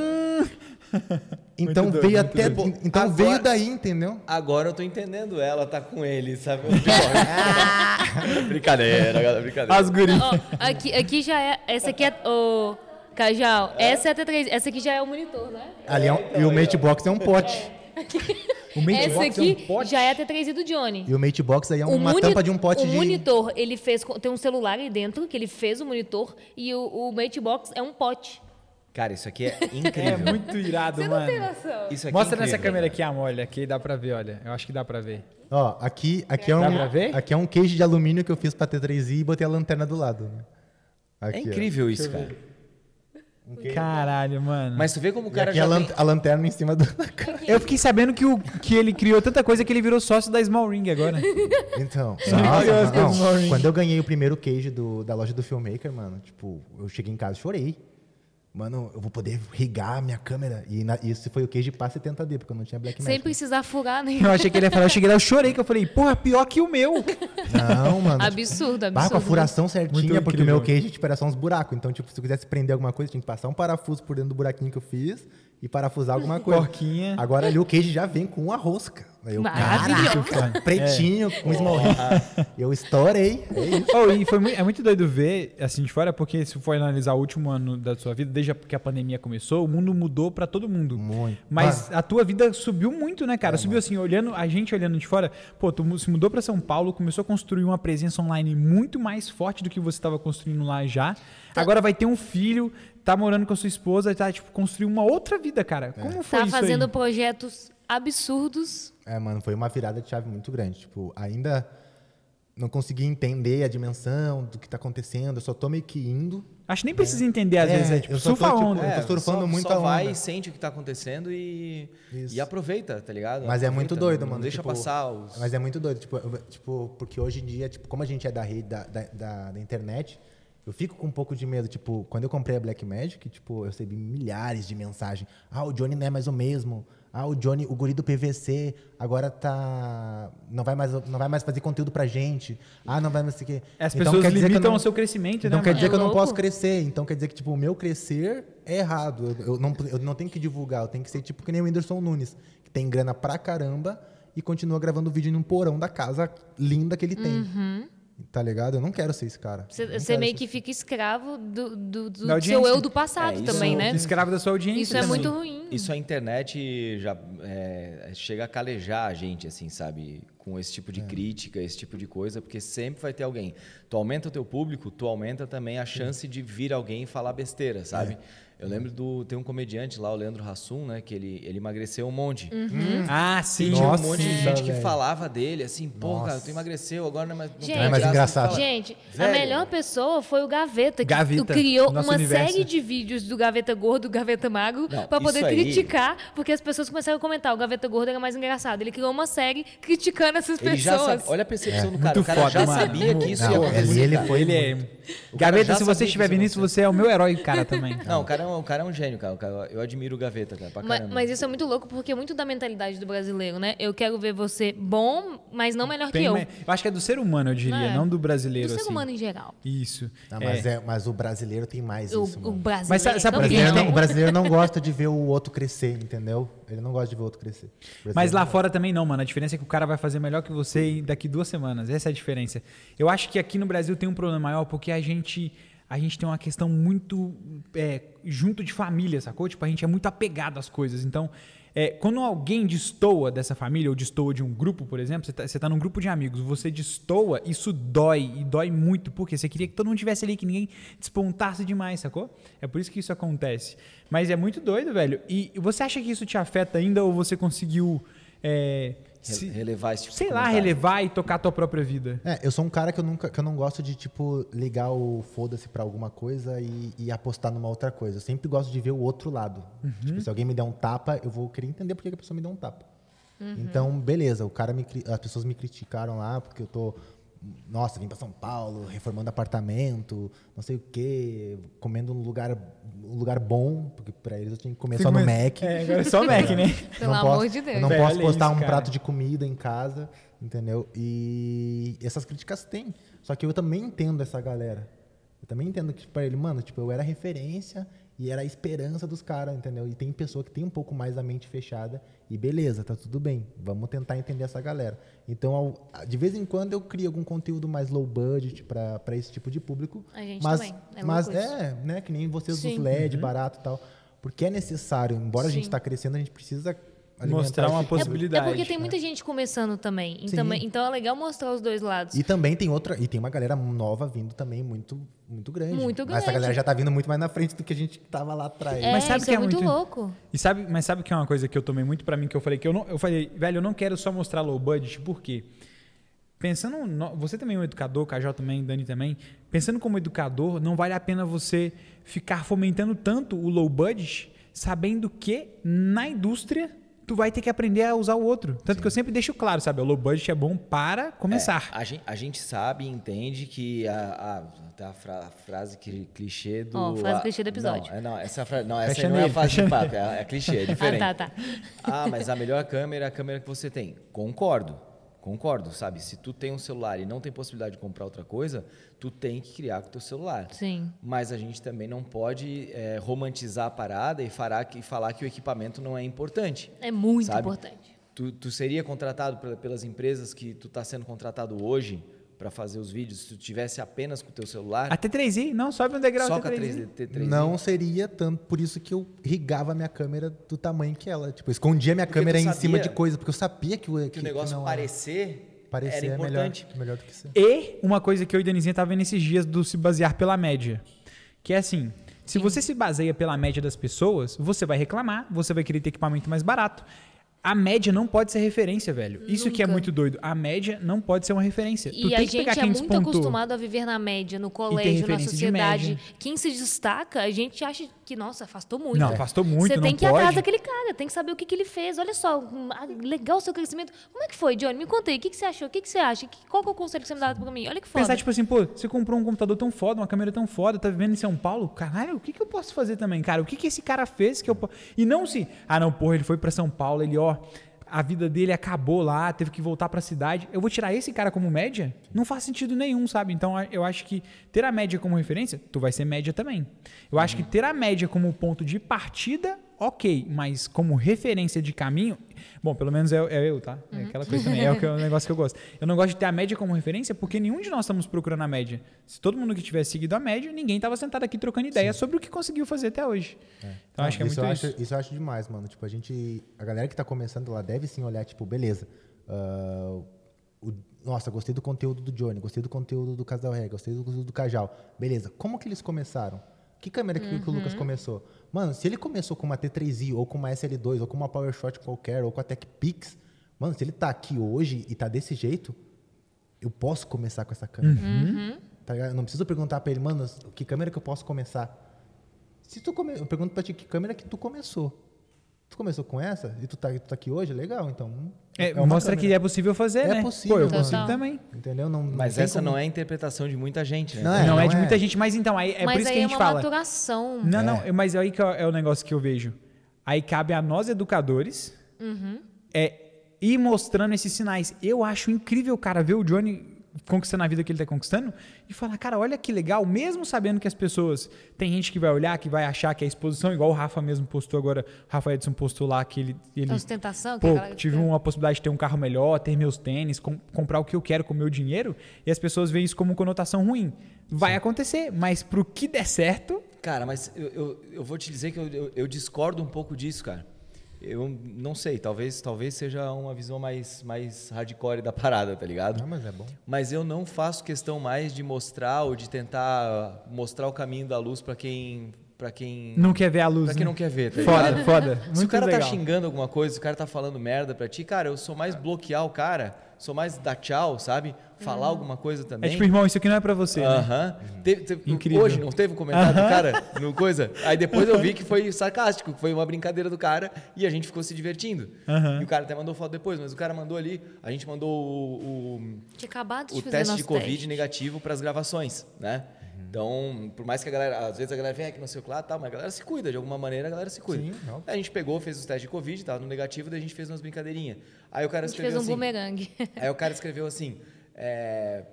então Muito doido, veio até. doido. Então Agora- veio daí, entendeu? Agora eu tô entendendo ela, tá com ele, sabe? brincadeira, galera, brincadeira. As gurias. Ó, aqui, aqui já é. Essa aqui é. Ô, Cajal, essa é a T3. Essa aqui já é o monitor, né? Ali é um- e o Matebox é um pote. O Matebox Essa é aqui um pote. já é a T3 do Johnny. E o Matebox aí é O uma tampa de um pote o de. monitor, ele fez. com- Tem um celular aí dentro que ele fez o monitor e o, o Matebox é um pote. Cara, isso aqui é É incrível. muito irado, Você não tem mano. noção. Isso aqui Mostra é nessa câmera aqui, amor. Olha, aqui dá pra ver, olha. Eu acho que dá pra ver. Ó, aqui, aqui, é um, Dá pra ver? aqui é um queijo de alumínio que eu fiz pra T3i e botei a lanterna do lado. né? É Aqui, ó. incrível isso, cara. Caralho, mano. Mas tu vê como o E cara aqui já a, lan- tem... a lanterna em cima do. Eu fiquei sabendo que, o, que ele criou tanta coisa que ele virou sócio da Small Ring agora. Então, nossa, não, horríveis. quando eu ganhei o primeiro queijo do- da loja do Filmmaker, mano, tipo, eu cheguei em casa e chorei. Mano, eu vou poder rigar a minha câmera. E na- isso foi o queijo pá 70D, porque eu não tinha Black Sem Magic. precisar furar nem. Eu achei que ele ia falar, eu cheguei lá, eu chorei, que eu falei, porra, pior que o meu. Não, mano. Absurdo, absurdo. Bah, com a furação certinha, Muito porque o meu queijo tipo, era só uns buracos. Então, tipo, se eu quisesse prender alguma coisa, tinha que passar um parafuso por dentro do buraquinho que eu fiz e parafusar alguma coisa. Porquinha. Agora ali o queijo já vem com uma rosca. Eu, Maravilhoso. caraca, pretinho, com small ring. Eu estourei. É isso. Oh, e foi mui- é muito doido ver assim de fora, porque se for analisar o último ano da sua vida, desde que a pandemia começou, o mundo mudou pra todo mundo. Muito. Mas a tua vida subiu muito, né, cara? subiu assim, olhando, a gente olhando de fora, pô, tu se mudou pra São Paulo, começou a construir uma presença online muito mais forte do que você estava construindo lá já. Agora vai ter um filho, tá morando com a sua esposa, tá, tipo, construir uma outra vida, cara. Como foi Tá isso fazendo aí? projetos absurdos. É, mano, foi uma virada de chave muito grande. Tipo, ainda não consegui entender a dimensão do que tá acontecendo. Eu só tô meio que indo. Acho que nem precisa entender às É, vezes, é tipo, eu só tô, surfa a tipo, onda. É, tô surfando só, muito só a vai onda. e sente o que tá acontecendo e, Isso. e aproveita, tá ligado? Mas é Aproveita, muito doido, não, mano. Não deixa tipo, passar os... Mas é muito doido, tipo, eu- tipo, porque hoje em dia, tipo, como a gente é da rede da, da, da- da internet, eu fico com um pouco de medo. Tipo, quando eu comprei a Black Magic, tipo, eu recebi milhares de mensagens. Ah, o Johnny não é mais o mesmo. Ah, o Johnny, o guri do PVC, agora tá. Não vai mais, não vai mais fazer conteúdo pra gente. Ah, não vai mais sei o quê. As Então, pessoas quer que limitam não- o seu crescimento, então né? quer mano? dizer É que eu não louco. posso crescer. Então quer dizer que, tipo, o meu crescer é errado. Eu, eu não, eu não tenho que divulgar. Eu tenho que ser tipo que nem o Whindersson Nunes, que tem grana pra caramba e continua gravando vídeo num porão da casa linda que ele tem. Uhum. Tá ligado? Eu não quero ser esse cara. Você meio que fica escravo do, do, do seu eu do passado É, isso- também, né? Escravo da sua audiência. Isso é também. muito ruim. Isso a internet já é, chega a calejar a gente, assim, sabe? Com esse tipo É. de crítica, esse tipo de coisa, porque sempre vai ter alguém. Tu aumenta o teu público, tu aumenta também a chance de vir alguém falar besteira, sabe? É. Eu lembro do. Tem um comediante lá, o Leandro Hassum, né? Que ele, ele emagreceu um monte. Uhum. Ah, E sim. tinha Nossa, um monte de gente que falava dele, assim, pô, cara, tu emagreceu, agora não é mais, não Gente, é mais graça, engraçado. Gente, a Velho. melhor pessoa foi o Gaveta, que Gaveta, criou uma universo. série de vídeos do Gaveta Gordo, do Gaveta Magro, Não, pra poder aí- criticar, porque as pessoas começaram a comentar, o Gaveta Gordo era mais engraçado. Ele criou uma série criticando essas Ele já pessoas. sabe, olha a percepção do Muito cara. O cara foda, já mano. sabia que isso Não, ia ele- acontecer. ele foi Ele é. Gaveta, se você estiver vendo isso, você é o meu herói, cara, também. Não, o cara, é um, o cara é um gênio, cara. O Eu admiro o Gaveta, cara, pra Ma- caramba. Mas, isso é muito louco, porque é muito da mentalidade do brasileiro, né? Eu quero ver você bom, mas não melhor Bem que eu. eu acho que é do ser humano, eu diria, É. não do brasileiro. do ser assim. humano em geral. Isso. Não, É. mas, é, mas o brasileiro tem mais O, isso, o mano. brasileiro. Mas sabe- sabe não O por quê? tem. brasileiro, não, o brasileiro não gosta de ver o outro crescer, entendeu? Ele não gosta de ver o outro crescer. O Mas lá fora também não, mano. A diferença é que o cara vai fazer melhor que você daqui duas semanas. Essa é a diferença. Eu acho que aqui no Brasil tem um problema maior porque a gente, a gente tem uma questão muito é, junto de família, sacou? Tipo, a gente é muito apegado às coisas. Então, é, quando alguém destoa dessa família ou destoa de um grupo, por exemplo, você tá, você tá num grupo de amigos, você destoa, isso dói e dói muito, porque você queria que todo mundo tivesse ali, que ninguém despontasse demais, sacou? É por isso que isso acontece. Mas é muito doido, velho. E você acha que isso te afeta ainda ou você conseguiu. é, se- Relevar esse tipo sei de lá, relevar e tocar a tua própria vida. É, eu sou um cara que eu, nunca, que eu não gosto de, tipo, ligar o foda-se pra alguma coisa e, e apostar numa outra coisa. Eu sempre gosto de ver o outro lado. Tipo, se alguém me der um tapa, eu vou querer entender por que a pessoa me deu um tapa. Então, beleza, o cara me, as pessoas me criticaram lá porque eu tô nossa, vim pra São Paulo, reformando apartamento, não sei o quê, comendo num lugar, um lugar bom, porque pra eles eu tinha que comer só no Mac. É, agora é só Mac, né? Pelo não amor posso, de Deus. Eu não Velho, posso postar isso, um cara. prato de comida em casa, entendeu? E essas críticas tem. Só que eu também entendo essa galera. Eu também entendo que pra ele, mano, tipo, eu era referência e era a esperança dos caras, entendeu? E tem pessoa que tem um pouco mais a mente fechada e beleza, tá tudo bem. Vamos tentar entender essa galera. Então, ao- de vez em quando eu crio algum conteúdo mais low budget pra pra esse tipo de público. A gente mas, também. É mas é, né, que nem vocês Sim. dos LED, barato e tal. Porque é necessário, embora a gente Sim. tá crescendo, a gente precisa Mostrar uma esse- É, possibilidade. é porque tem muita gente começando também. Então, então é legal mostrar os dois lados. E também tem outra, e tem uma galera nova vindo também muito muito grande. Muito Mas essa grande. galera já tá vindo muito mais na frente do que a gente que tava lá atrás. É, Mas sabe isso que é, é muito, muito- louco. E sabe, mas sabe que é uma coisa que eu tomei muito pra mim que eu falei que eu não, eu falei, velho, eu não quero só mostrar low budget, por quê? Pensando, no- você também é um educador, Cajó também, Dani também. Pensando como educador, não vale a pena você ficar fomentando tanto o low budget, sabendo que na indústria tu vai ter que aprender a usar o outro. Tanto que eu sempre deixo claro, sabe, o low budget é bom para começar. A gente, a gente sabe e entende que a, a, a, fra- a frase cli- clichê do. Ó, frase a- clichê do episódio. Não, é, não essa, fra- não, essa não é a frase de papo, é, é clichê, é diferente. Ah, tá, tá. Ah, mas a melhor câmera é a câmera que você tem. Concordo. Concordo, sabe? Se tu tem um celular e não tem possibilidade de comprar outra coisa, tu tem que criar com o teu celular. Sim. Mas a gente também não pode é, romantizar a parada e falar que, falar que o equipamento não é importante. É muito Sabe? importante. Tu, tu seria contratado pela- pelas empresas que tu está sendo contratado hoje para fazer os vídeos se tu tivesse apenas com o teu celular? A T3i, não, sobe um degrau só com a T3i. 3D, T3i? Não seria tanto, por isso que eu rigava a minha câmera do tamanho que ela. Tipo, escondia minha Porque câmera em cima de coisa, porque eu sabia que o, Que o negócio não, parecer, parecer era é melhor, importante. melhor do que ser. E uma coisa que eu e Danizinha tá vendo esses dias do se basear pela média. Que é assim, se você se baseia pela média das pessoas, você vai reclamar, você vai querer ter equipamento mais barato. A média não pode ser referência, velho. Isso que é Nunca. muito doido. A média não pode ser uma referência. tu E a tem que pegar gente é muito despontou. acostumado a viver na média, no colégio, na sociedade. Quem se destaca, a gente acha que, nossa, afastou muito. Não, afastou muito, Você tem que ir pode. atrás daquele cara, tem que saber o que, que ele fez. Olha só, hum, ah, legal o seu crescimento. Como é que foi, Johnny? Me conta aí, o que, que você achou? O que, que você acha? Qual que é o conselho que você me dá pra mim? Olha que foda. Pensar, tipo assim, pô, você comprou um computador tão foda, uma câmera tão foda, tá vivendo em São Paulo, caralho, o que, que eu posso fazer também, cara? O que, que esse cara fez que eu E não se, ah não, porra, ele foi pra São Paulo, ele, ó, a vida dele acabou lá, teve que voltar pra cidade. Eu vou tirar esse cara como média? Não faz sentido nenhum, sabe? Então a- eu acho que ter a média como referência, tu vai ser média também. Eu acho que ter a média como ponto de partida, ok, mas como referência de caminho, bom, pelo menos é, é eu, tá? É aquela coisa também, é o, que, é o negócio que eu gosto. Eu não gosto de ter a média como referência porque nenhum de nós estamos procurando a média. Se todo mundo que tivesse seguido a média, ninguém estava sentado aqui trocando ideia sobre o que conseguiu fazer até hoje. Então Não, acho que é isso muito eu isso. Acho, isso eu acho demais, mano. Tipo, a gente. A galera que tá começando, ela deve sim olhar, tipo, beleza. ah, o- nossa, gostei do conteúdo do Johnny, gostei do conteúdo do Casal Reg, gostei do conteúdo do Cajal. Beleza, como que eles começaram? Que câmera que, que o Lucas começou? Mano, se ele começou com uma T3i, ou com uma SL2, ou com uma PowerShot qualquer, ou com a TechPix, mano, se ele tá aqui hoje e tá desse jeito, eu posso começar com essa câmera. Tá ligado? Eu não preciso perguntar pra ele, mano, que câmera que eu posso começar? Se tu come... Eu pergunto pra ti que câmera que tu começou. Tu começou com essa e tu tá, tu tá aqui hoje? Legal, então. É, uma mostra que câmera. é possível fazer, É né? possível, Pô, eu consigo também. Entendeu? Não, Mas tem essa como- não é a interpretação de muita gente, né? Não Não, é, é, não de é. muita gente, mas então, aí, é Mas por isso aí que a é gente uma fala. maturação. Não, não, mas aí que é o negócio que eu vejo. Aí cabe a nós, educadores, é ir mostrando esses sinais. Eu acho incrível, cara, ver o Johnny conquistando a vida que ele tá conquistando e falar, cara, olha que legal, mesmo sabendo que as pessoas. Tem gente que vai olhar, que vai achar que é exposição, igual o Rafa mesmo postou agora. O Rafa Edson postou lá que ele. ele Ostentação, que Pô, galera tive uma possibilidade de ter um carro melhor, ter meus tênis, com- comprar o que eu quero com o meu dinheiro, e as pessoas veem isso como conotação ruim. Vai acontecer, mas pro que der certo, Cara, mas eu, eu, eu vou te dizer que eu, eu, eu discordo um pouco disso, cara. Eu não sei, talvez, talvez seja uma visão mais, mais hardcore da parada, tá ligado? Não, mas é bom. Mas eu não faço questão mais de mostrar ou de tentar mostrar o caminho da luz para quem pra quem. Não quer ver a luz. Pra quem né? não quer ver, tá Foda, ligado? foda. Se Muito o cara legal. tá xingando alguma coisa, se o cara tá falando merda pra ti, cara, eu sou mais bloquear o cara, sou mais dar tchau, sabe? Falar alguma coisa É também. tipo, irmão, isso aqui não é pra você. né? Aham. Teve- teve- Incrível. Hoje não teve um comentário do cara no coisa? Aí depois eu vi que foi sarcástico, que foi uma brincadeira do cara e a gente ficou se divertindo. Aham. E o cara até mandou foto depois, mas o cara mandou ali, a gente mandou o, o- Tinha acabado de o fazer teste nosso de Covid teste. negativo para as gravações, né? Então, por mais que a galera, às vezes a galera vem aqui no seu lado, tal, mas a galera se cuida, de alguma maneira a galera se cuida. Sim, óbvio. A gente pegou, fez os testes de Covid, tava no negativo, daí a gente fez umas brincadeirinhas. Aí o cara A gente escreveu fez um assim. bumerangue. Aí o cara escreveu assim, é,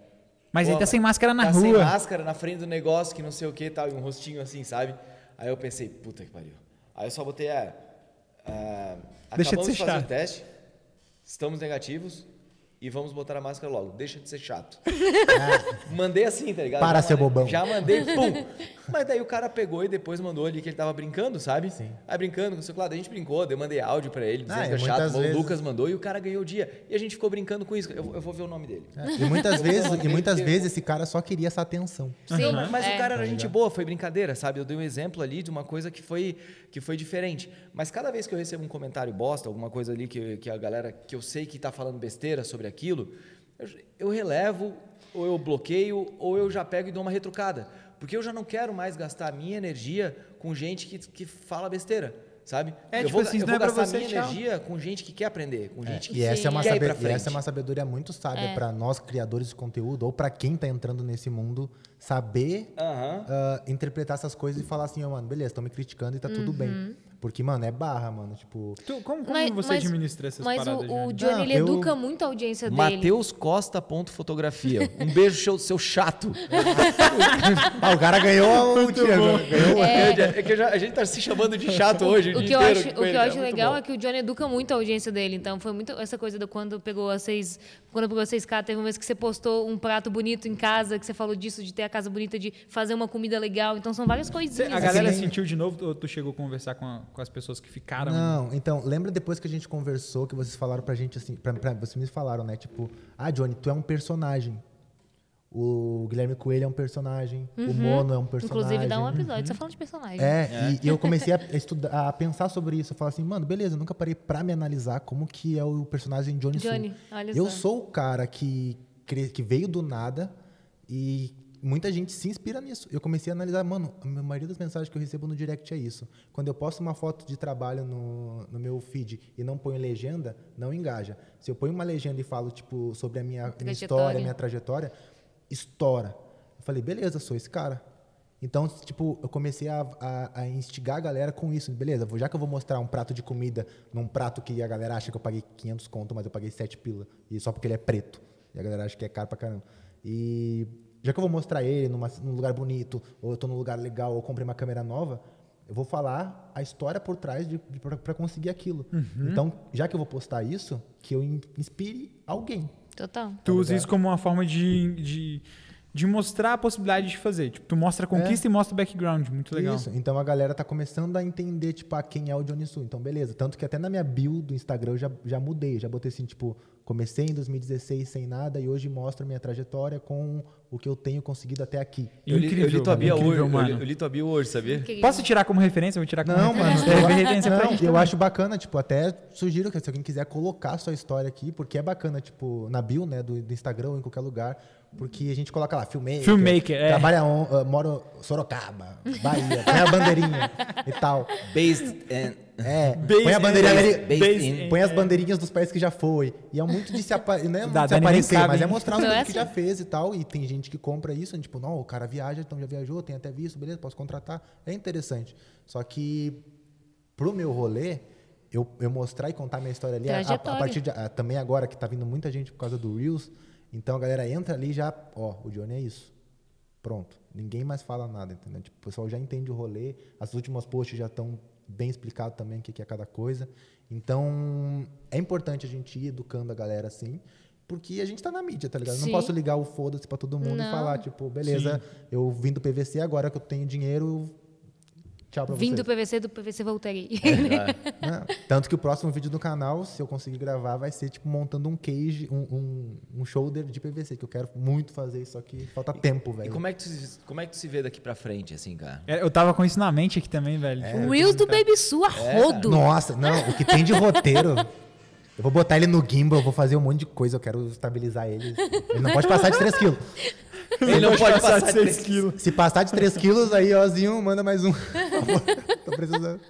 Mas ele tá sem máscara na tá rua. sem máscara na frente do negócio, que não sei o que tal, e um rostinho assim, sabe? Aí eu pensei, puta que pariu. Aí eu só botei a. a Deixa de acabamos ser de fazer chato. o teste, estamos negativos e vamos botar a máscara logo. Deixa de ser chato. Mandei assim, tá ligado? Para, Já seu mandei- bobão. Já mandei, pum. Mas daí o cara pegou e depois mandou ali que ele tava brincando, sabe? Sim. Aí brincando com o seu lado, a gente brincou, daí eu mandei áudio pra ele, dizendo Ah, que é chato, muitas o vezes- Lucas mandou e o cara ganhou o dia. E a gente ficou brincando com isso. Eu, eu vou ver o nome dele. É, E muitas vezes, e muitas vezes esse cara só queria essa atenção. Sim, Não, mas é. o cara era gente boa, foi brincadeira, sabe? Eu dei um exemplo ali de uma coisa que foi, que foi diferente. Mas cada vez que eu recebo um comentário bosta, alguma coisa ali que, que a galera que eu sei que está falando besteira sobre aquilo, eu, eu relevo, ou eu bloqueio, ou eu já pego e dou uma retrucada. Porque eu já não quero mais gastar minha energia com gente que, que fala besteira, sabe? É, eu tipo vou, assim, eu vou é gastar você, minha tchau. energia com gente que quer aprender, com gente que E essa, é uma saber- e essa é uma sabedoria muito sábia É. para nós criadores de conteúdo ou para quem tá entrando nesse mundo saber Aham. ah, interpretar essas coisas e falar assim, ó, mano, beleza, estão me criticando e tá tudo bem. Porque, mano, é barra, mano. Tipo, Tu- como como Mas- você mas- administra essas Mas paradas, o, o Johnny? Não, ele eu- educa muito a audiência dele. Matheus Costa ponto fotografia. Um beijo, seu, seu chato. ah, o cara ganhou o Thiago. Ganhou o- É, que eu já- a gente tá se chamando de chato hoje. O dia que eu acho, o que eu acho muito legal bom. é que o Johnny educa muito a audiência dele. Então foi muito essa coisa do quando pegou a seis. Quando pegou a 6K, teve uma vez que você postou um prato bonito em casa, que você falou disso, de ter a casa bonita, de fazer uma comida legal. Então são várias Cê- coisinhas. a galera nem- sentiu de novo ou tu chegou a conversar com, a- com as pessoas que ficaram? Não, então, lembra depois que a gente conversou, que vocês falaram pra gente assim, pra, pra- vocês me falaram, né? Tipo, ah, Johnny, tu é um personagem. O Guilherme Coelho é um personagem. O Mono é um personagem. Uhum. Inclusive, dá um episódio só falando de personagem. É, E, e eu comecei a, estudar, a pensar sobre isso. Eu falei assim, mano, beleza, eu nunca parei pra me analisar como que é o personagem Johnny, Johnny, Su. olha Eu só. sou o cara que, que veio do nada e muita gente se inspira nisso. Eu comecei a analisar, mano, a maioria das mensagens que eu recebo no direct é isso. Quando eu posto uma foto de trabalho no, no meu feed e não ponho legenda, não engaja. Se eu ponho uma legenda e falo, tipo, sobre a minha, minha história, minha trajetória, estoura. Eu falei, beleza, sou esse cara. Então, tipo, eu comecei a, a- a instigar a galera com isso. Beleza, já que eu vou mostrar um prato de comida num prato que a galera acha que eu paguei 500 conto, mas eu paguei 7 pila. E só porque ele é preto. E a galera acha que é caro pra caramba. E já que eu vou mostrar ele numa- num lugar bonito, ou eu tô num lugar legal, ou comprei uma câmera nova, eu vou falar a história por trás de, de, para conseguir aquilo. Então, já que eu vou postar isso, que eu in- inspire alguém. Total. Tu usa isso como uma forma de, de, de mostrar a possibilidade de fazer. Tipo, tu mostra a conquista e mostra o background. Muito legal. Isso. Então a galera tá começando a entender, tipo, ah, quem é o Johnny Su. Então, beleza. Tanto que até na minha bio do Instagram eu já, já mudei. Já botei assim, tipo, comecei em 2016 sem nada e hoje mostro a minha trajetória com o que eu tenho conseguido até aqui. Eu li, eu li tua bio hoje, incrível, eu li, mano. eu li tua bio hoje, sabia? Que- Posso tirar como referência? Eu vou tirar como Não, mano. referência. Eu, É referência não, gente eu também. acho bacana, tipo, até sugiro que se alguém quiser colocar sua história aqui, porque é bacana, tipo, na bio, né, do, do Instagram ou em qualquer lugar, porque a gente coloca lá, filmmaker. Filmmaker, é. Trabalha, on, uh, moro Sorocaba, Bahia, põe a bandeirinha e tal. Based in... É, Base põe a bandeirinha in- ameri- base in- põe as bandeirinhas dos países que já foi. E é muito de se, apa não é Dá- de se aparecer, mas é mostrar o Não é que já fez e tal. E tem gente que compra isso, tipo, não, o cara viaja, então já viajou, tem até visto, beleza, posso contratar. É interessante. Só que pro meu rolê, eu, eu mostrar e contar minha história ali, a, a- partir de, a- também agora que tá vindo muita gente por causa do Reels, então a galera entra ali e já, ó, o Johnny é isso. Pronto. Ninguém mais fala nada, entendeu? Tipo, o pessoal já entende o rolê, as últimas posts já estão bem explicado também o que é cada coisa. Então, é importante a gente ir educando a galera assim, porque a gente tá na mídia, tá ligado? Eu Não Sim. posso ligar o foda-se pra todo mundo Não. e falar, tipo, beleza, eu vim do PVC, agora que eu tenho dinheiro, Tchau pra Vim vocês. do PVC, do PVC voltarei. É, Não, tanto que o próximo vídeo do canal, se eu conseguir gravar, vai ser tipo montando um cage, um, um, um shoulder de PVC, que eu quero muito fazer isso, só que falta tempo, E velho. como é, que tu, como é que tu se vê daqui pra frente, assim, cara? É, Eu tava com isso na mente aqui também, velho. É. Reels do Baby Su a rodo. Nossa, não, o que tem de roteiro. Eu vou botar ele no gimbal, eu vou fazer um monte de coisa, eu quero estabilizar ele. Ele não pode passar de 3 quilos. Ele não pode passar de 6 três quilos. Se passar de 3 quilos, aí, Ozinho, manda mais um. Por favor. Tô precisando.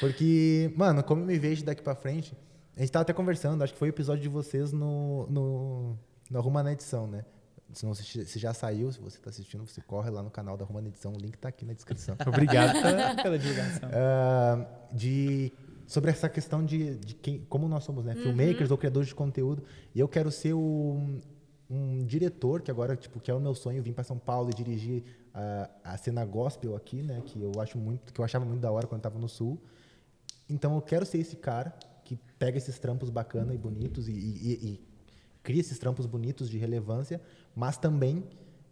Porque, mano, como eu me vejo daqui pra frente, a gente tava até conversando, acho que foi o episódio de vocês no, no, no Arruma na Edição, né? Se, não, se já saiu, se você tá assistindo, você corre lá no canal da Arruma na Edição, o link tá aqui na descrição. Obrigado pela- divulgação. Ah, de sobre essa questão de, de quem, como nós somos, né, filmmakers ou criadores de conteúdo. E eu quero ser o, um diretor que agora tipo que é o meu sonho vir para São Paulo e dirigir a, a cena gospel aqui, né, que eu acho muito, que eu achava muito da hora quando estava no Sul. Então eu quero ser esse cara que pega esses trampos bacanas e bonitos e, e- e- e cria esses trampos bonitos de relevância, mas também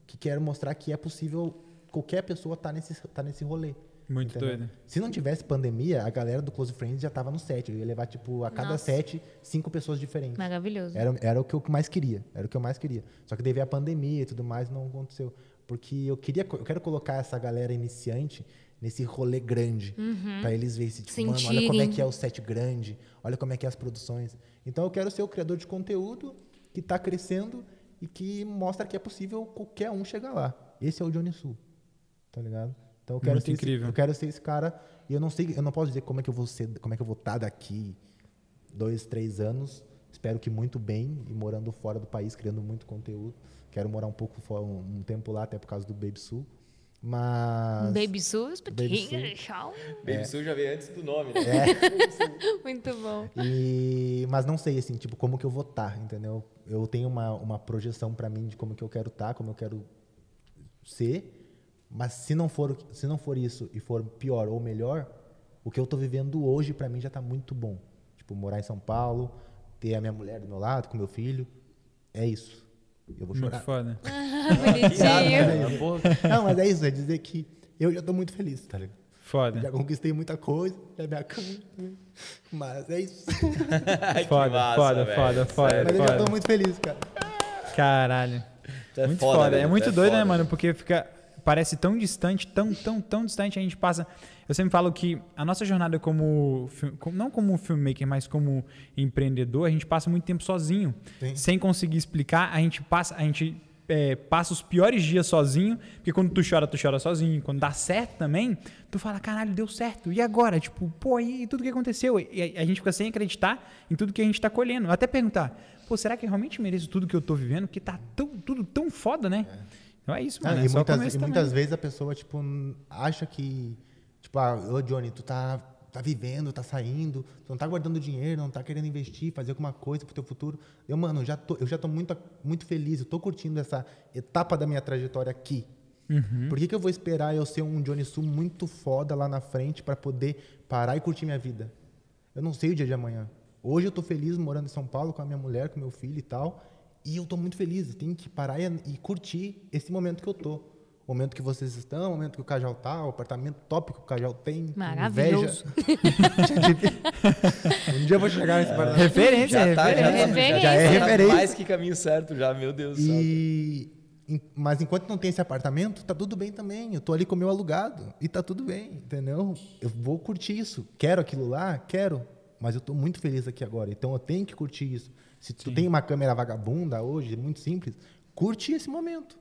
que quero mostrar que é possível qualquer pessoa estar nesse tá nesse rolê. Muito Entendeu? doido. Se não tivesse pandemia, a galera do Close Friends já tava no set. Eu ia levar, tipo, a cada Nossa. set, cinco pessoas diferentes. Maravilhoso. Era, era o que eu mais queria. Era o que eu mais queria. Só que devido à pandemia e tudo mais, não aconteceu. Porque eu queria, eu quero colocar essa galera iniciante nesse rolê grande. Pra eles verem, tipo, mano, olha como é Sentirem. que é o set grande, olha como é que é as produções. Então eu quero ser o criador de conteúdo que tá crescendo e que mostra que é possível qualquer um chegar lá. Esse é o Johnny Sul. Tá ligado? Então eu quero Muito ser esse- incrível. eu quero ser esse cara e eu não sei, eu não posso dizer como é que eu vou ser, como é que eu vou estar daqui dois, três anos. Espero que muito bem e morando fora do país, criando muito conteúdo. Quero morar um pouco fora, um, um tempo lá, até por causa do Baby Sul. Mas Baby Su, Baby Su. tchau. Baby Su já veio antes do nome, né? Muito bom. E, mas não sei, assim, tipo, como que eu vou estar, entendeu? Eu tenho uma, uma projeção para mim de como que eu quero estar, como eu quero ser, mas se não for, se não for isso e for pior ou melhor, o que eu tô vivendo hoje para mim já tá muito bom. Tipo, morar em São Paulo, ter a minha mulher do meu lado, com meu filho, é isso. Eu vou Muito chorar. foda. Bonitinho. Porra. Não, mas é isso, é dizer que eu já tô muito feliz, tá ligado? Foda. Já conquistei muita coisa, é minha cama, mas é isso. Foda, massa, foda, foda, foda. Mas eu já foda. tô muito feliz, cara. Caralho. É muito foda, foda. É muito é doido, né, foda. mano? Porque fica. Parece tão distante, tão, tão, tão distante. A gente passa. Eu sempre falo que a nossa jornada como. Não como filmmaker, mas como empreendedor, a gente passa muito tempo sozinho. Sim. Sem conseguir explicar. A gente passa. A gente. é, passa os piores dias sozinho, porque quando tu chora, tu chora sozinho. Quando dá certo também, tu fala, caralho, deu certo. E agora? Tipo, pô, e tudo que aconteceu? E a, gente fica sem acreditar em tudo que a gente tá colhendo. Até perguntar, pô, será que eu realmente mereço tudo que eu tô vivendo? Porque tá tão, tudo tão foda, né? Então é isso, Ah, mano. e é o muitas, e muitas vezes a pessoa, tipo, acha que, tipo, ah, ô Johnny, tu tá, tá vivendo, tá saindo, tu não tá guardando dinheiro, não tá querendo investir, fazer alguma coisa pro teu futuro. Eu, mano, já tô, eu já tô muito, muito feliz, eu tô curtindo essa etapa da minha trajetória aqui. Uhum. Por que, que eu vou esperar eu ser um Johnny Su muito foda lá na frente para poder parar e curtir minha vida? Eu não sei o dia de amanhã. Hoje eu tô feliz morando em São Paulo com a minha mulher, com meu filho e tal. E eu tô muito feliz. Eu tenho que parar e, e curtir esse momento que eu tô. O momento que vocês estão, o momento que o Cajal tá, o apartamento top que o Cajal tem. Maravilhoso. Um dia eu vou chegar nesse apartamento. Referência, Já tá, já tá. Referência. Já é Já tá referência. mais que caminho certo já, meu Deus do céu. E, mas enquanto não tem esse apartamento, tá tudo bem também. Eu tô ali com o meu alugado e tá tudo bem, entendeu? Eu vou curtir isso. Quero aquilo lá? Quero. Mas eu tô muito feliz aqui agora. Então eu tenho que curtir isso. Se tu tem uma câmera vagabunda hoje, muito simples, curte esse momento.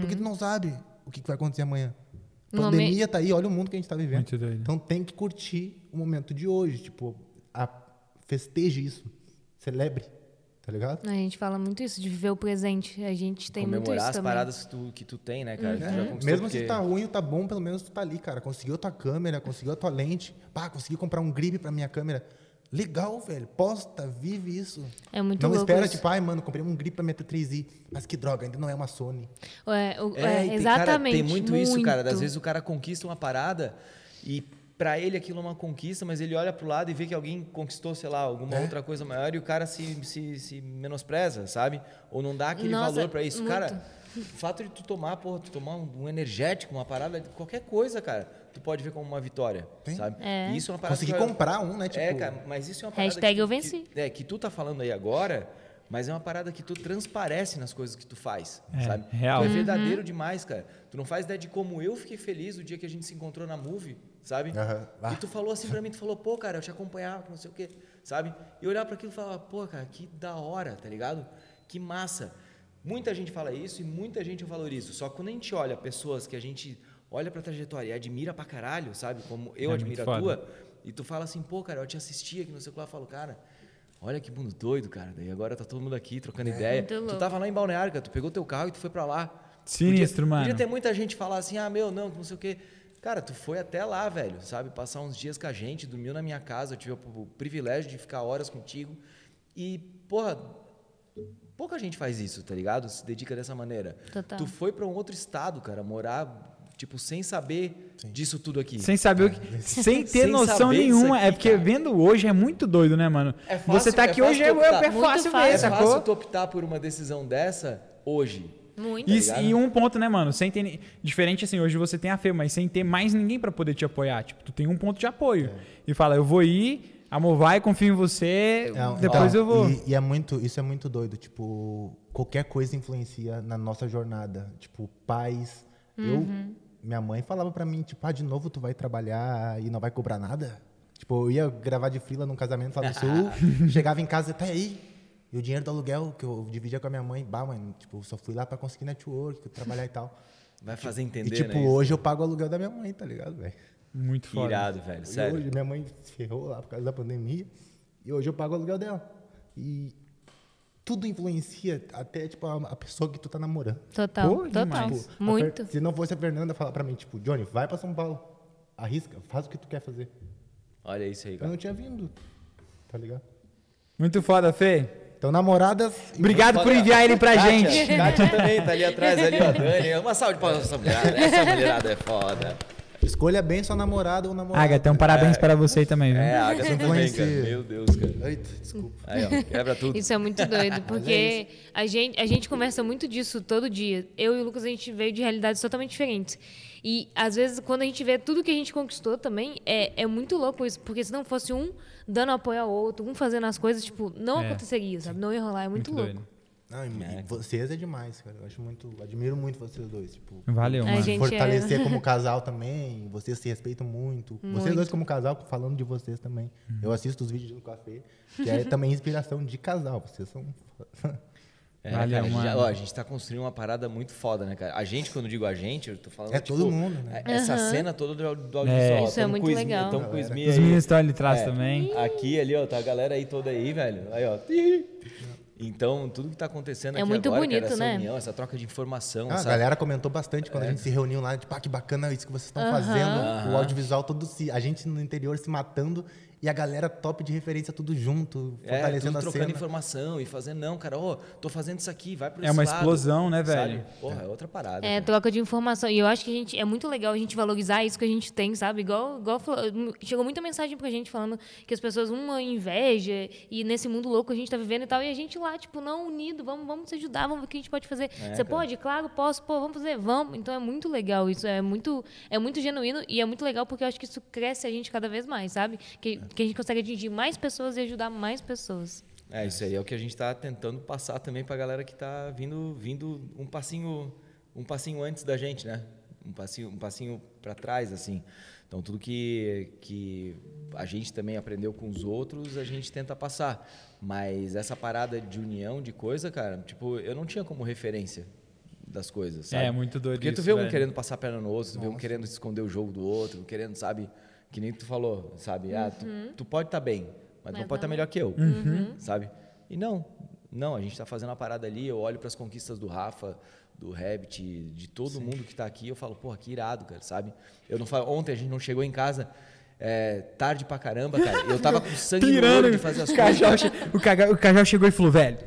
Porque tu não sabe o que vai acontecer amanhã. No Pandemia tá aí, olha o mundo que a gente tá vivendo. Muito doido. Então tem que curtir o momento de hoje. Tipo, a, festeje isso. Celebre. Tá ligado? A gente fala muito isso, de viver o presente. A gente tem muito Comemorar isso as também. paradas que tu, que tu tem, né, cara? Conquistou, Mesmo porque- se tá ruim ou tá bom, pelo menos tu tá ali, cara. Conseguiu a tua câmera, conseguiu a tua lente. Pá, consegui comprar um grip pra minha câmera. Legal, velho. Posta, vive isso. É muito Não louco espera, isso. tipo, ai, mano, comprei um grip pra minha T3i. Mas que droga, ainda não é uma Sony. É, o- É, é, e tem, exatamente. Cara, tem muito, isso, cara. Às muito. vezes o cara conquista uma parada e pra ele aquilo é uma conquista, mas ele olha pro lado e vê que alguém conquistou, sei lá, alguma É. outra coisa maior e o cara se, se, se menospreza, sabe? Ou não dá aquele Nossa, valor pra isso. muito. Cara, o fato de tu tomar, porra, tu tomar um, um energético, uma parada, qualquer coisa, cara. Tu pode ver como uma vitória, Tem. sabe? É. E isso é uma parada Consegui que eu- comprar um, né? Tipo, é, cara, mas isso é uma parada Hashtag que, eu venci. Que, é, que tu tá falando aí agora, mas é uma parada que tu transparece nas coisas que tu faz, É, sabe? real. Tu é Uhum. verdadeiro demais, cara. Tu não faz ideia de como eu fiquei feliz o dia que a gente se encontrou na Movie, sabe? Aham. Ah. E tu falou assim pra mim, tu falou, pô, cara, eu te acompanhava, não sei o quê, sabe? E olhar pra aquilo e falar, pô, cara, que da hora, tá ligado? Que massa. Muita gente fala isso e muita gente eu valorizo. Só que quando a gente olha pessoas que a gente olha pra trajetória e admira pra caralho, sabe? Como eu É admiro a tua, e tu fala assim, pô, cara, eu te assistia, que não sei o que lá, eu falo, cara, olha que mundo doido, cara. Daí agora tá todo mundo aqui trocando ideia. Muito Tu tava lá em Balneário, cara, tu pegou teu carro e tu foi pra lá. Sinistro, podia, mano. Podia ter muita gente falar assim, ah, meu, não, não sei o quê. Cara, tu foi até lá, velho, sabe? Passar uns dias com a gente, dormiu na minha casa, eu tive o privilégio de ficar horas contigo. E, porra, pouca gente faz isso, tá ligado? Se dedica dessa maneira. Total. Tu foi pra um outro estado, cara, morar, tipo, sem saber disso tudo aqui. Sem saber o que. Sem ter Sem noção nenhuma. aqui, é porque cara. vendo hoje é muito doido, né, mano? É fácil- Você tá é aqui fácil hoje é, é, é fácil ver, É sacou? fácil tu optar por uma decisão dessa hoje. Muito. E, ligado? e um ponto, né, mano? Sem ter. Diferente assim, hoje você tem a Fê, mas sem ter mais ninguém pra poder te apoiar. Tipo, tu tem um ponto de apoio. E fala, eu vou ir, amor, vai, confio em você, É, depois então, eu vou. E, e é muito, isso é muito doido. Tipo, qualquer coisa influencia na nossa jornada. Tipo, pais. Eu, minha mãe falava pra mim, tipo, ah, de novo tu vai trabalhar e não vai cobrar nada? Tipo, eu ia gravar de frila num casamento lá no sul, chegava em casa, tá aí. E o dinheiro do aluguel que eu dividia com a minha mãe, bah, mãe, tipo, só fui lá pra conseguir network, trabalhar e tal. Vai fazer E entender, tipo, né? isso? hoje eu pago o aluguel da minha mãe, tá ligado, velho? Muito foda. irado, velho. E Sério. hoje minha mãe se ferrou lá por causa da pandemia. E hoje eu pago o aluguel dela. E tudo influencia, até tipo a, a pessoa que tu tá namorando. Total, Pô, total. Tipo, Muito. Fer- se não fosse a Fernanda falar pra mim, tipo, Johnny, vai pra São Paulo. Arrisca, faz o que tu quer fazer. Olha isso aí, Eu cara. não tinha vindo. Tá ligado? Muito foda, Fê. Então, namoradas. Obrigado por enviar ele pra Kátia, gente. Kátia também tá ali atrás, ali, ó. Dani, uma salva de palmas pra essa mulherada. Essa mulherada é foda. Escolha bem sua namorada ou namorado. Agatha, um parabéns para você também, viu? É, a Agatha também, cara. Meu Deus, cara. Eita, desculpa. Aí, ó, quebra tudo. Isso é muito doido, porque a, gente, a gente conversa muito disso todo dia. Eu e o Lucas, a gente veio de realidades totalmente diferentes. E, às vezes, quando a gente vê tudo que a gente conquistou também, é, é muito louco isso. Porque se não fosse um dando apoio ao outro, um fazendo as coisas, tipo, não É. aconteceria, sabe? Não ia rolar. É muito, louco. doido. Não, e, e vocês é demais, cara. Eu acho muito. Admiro muito vocês dois. Tipo, Valeu, A mano. gente fortalecer é- como casal também. Vocês se respeitam muito. Vocês Muito. dois como casal, falando de vocês também. Eu assisto os vídeos do café, que é também inspiração de casal. Vocês são. É, Valeu, cara, a, gente, ó, a gente tá construindo uma parada muito foda, né, cara? A gente, quando eu digo a gente, eu tô falando. É tipo, todo mundo, né? é- Essa cena toda do, do audiovisual. Isso é muito com legal. Tamo com o Smi Os meninos estão ali atrás É, também. Aqui, ali, ó, tá a galera aí toda aí, velho. Aí, ó. Então, tudo que tá acontecendo É aqui muito agora, bonito, cara, essa né? união, essa troca de informação, Ah, a galera comentou bastante É. quando a gente se reuniu lá, tipo, ah, que bacana isso que vocês estão fazendo. O audiovisual todo se. A gente no interior se matando e a galera top de referência tudo junto, É, fortalecendo tudo a trocando cena. informação e fazendo, não, cara, ó, tô fazendo isso aqui, vai pro É esse uma lado", explosão, né, sabe? velho? Porra, é outra parada. É, cara. troca de informação. E eu acho que a gente, é muito legal a gente valorizar isso que a gente tem, sabe? Igual, igual falou- chegou muita mensagem pra gente falando que as pessoas, uma inveja, e nesse mundo louco que a gente tá vivendo e tal, e a gente lá, tipo, não unido, vamos, vamos se ajudar, vamos ver o que a gente pode fazer. Você cara. pode? Claro, posso, pô, vamos fazer, vamos. Então é muito legal isso, é muito, é muito genuíno e é muito legal porque eu acho que isso cresce a gente cada vez mais, sabe? Que, que a gente consegue atingir mais pessoas e ajudar mais pessoas. É, isso aí é o que a gente está tentando passar também para a galera que está vindo, vindo um passinho, um passinho antes da gente, né? Um passinho, um passinho para trás, assim. Então tudo que que a gente também aprendeu com os outros, a gente tenta passar. Mas essa parada de união de coisa, cara, tipo, eu não tinha como referência das coisas, sabe? É, muito doido Porque tu isso, vê um velho. querendo passar a perna no outro, tu vê um querendo esconder o jogo do outro, querendo, sabe? Que nem tu falou, sabe? Ah, tu, tu pode estar bem, mas, não Mas pode estar não. melhor que eu, Uhum. sabe? E não, não, a gente está fazendo uma parada ali, eu olho para as conquistas do Rafa, do Rabbit, de todo mundo que está aqui, eu falo, porra, que irado, cara, sabe? Eu não falo, ontem a gente não chegou em casa é, tarde pra caramba, cara. Eu tava com sangue no Pirando. olho de fazer as o, coisas. Cajal, o, Cajal, o Cajal chegou e falou, velho,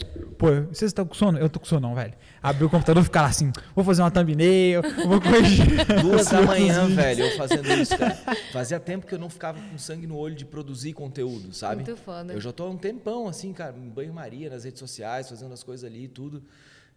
pô, vocês estão com sono? Eu tô com sono não, velho. Abriu o computador e ficava lá assim, vou fazer uma thumbnail, vou corrigir. Duas da manhã, velho, eu fazendo isso, cara. Fazia tempo que eu não ficava com sangue no olho de produzir conteúdo, sabe? Muito foda. Eu já tô há um tempão, assim, cara, em banho-maria, nas redes sociais, fazendo as coisas ali e tudo.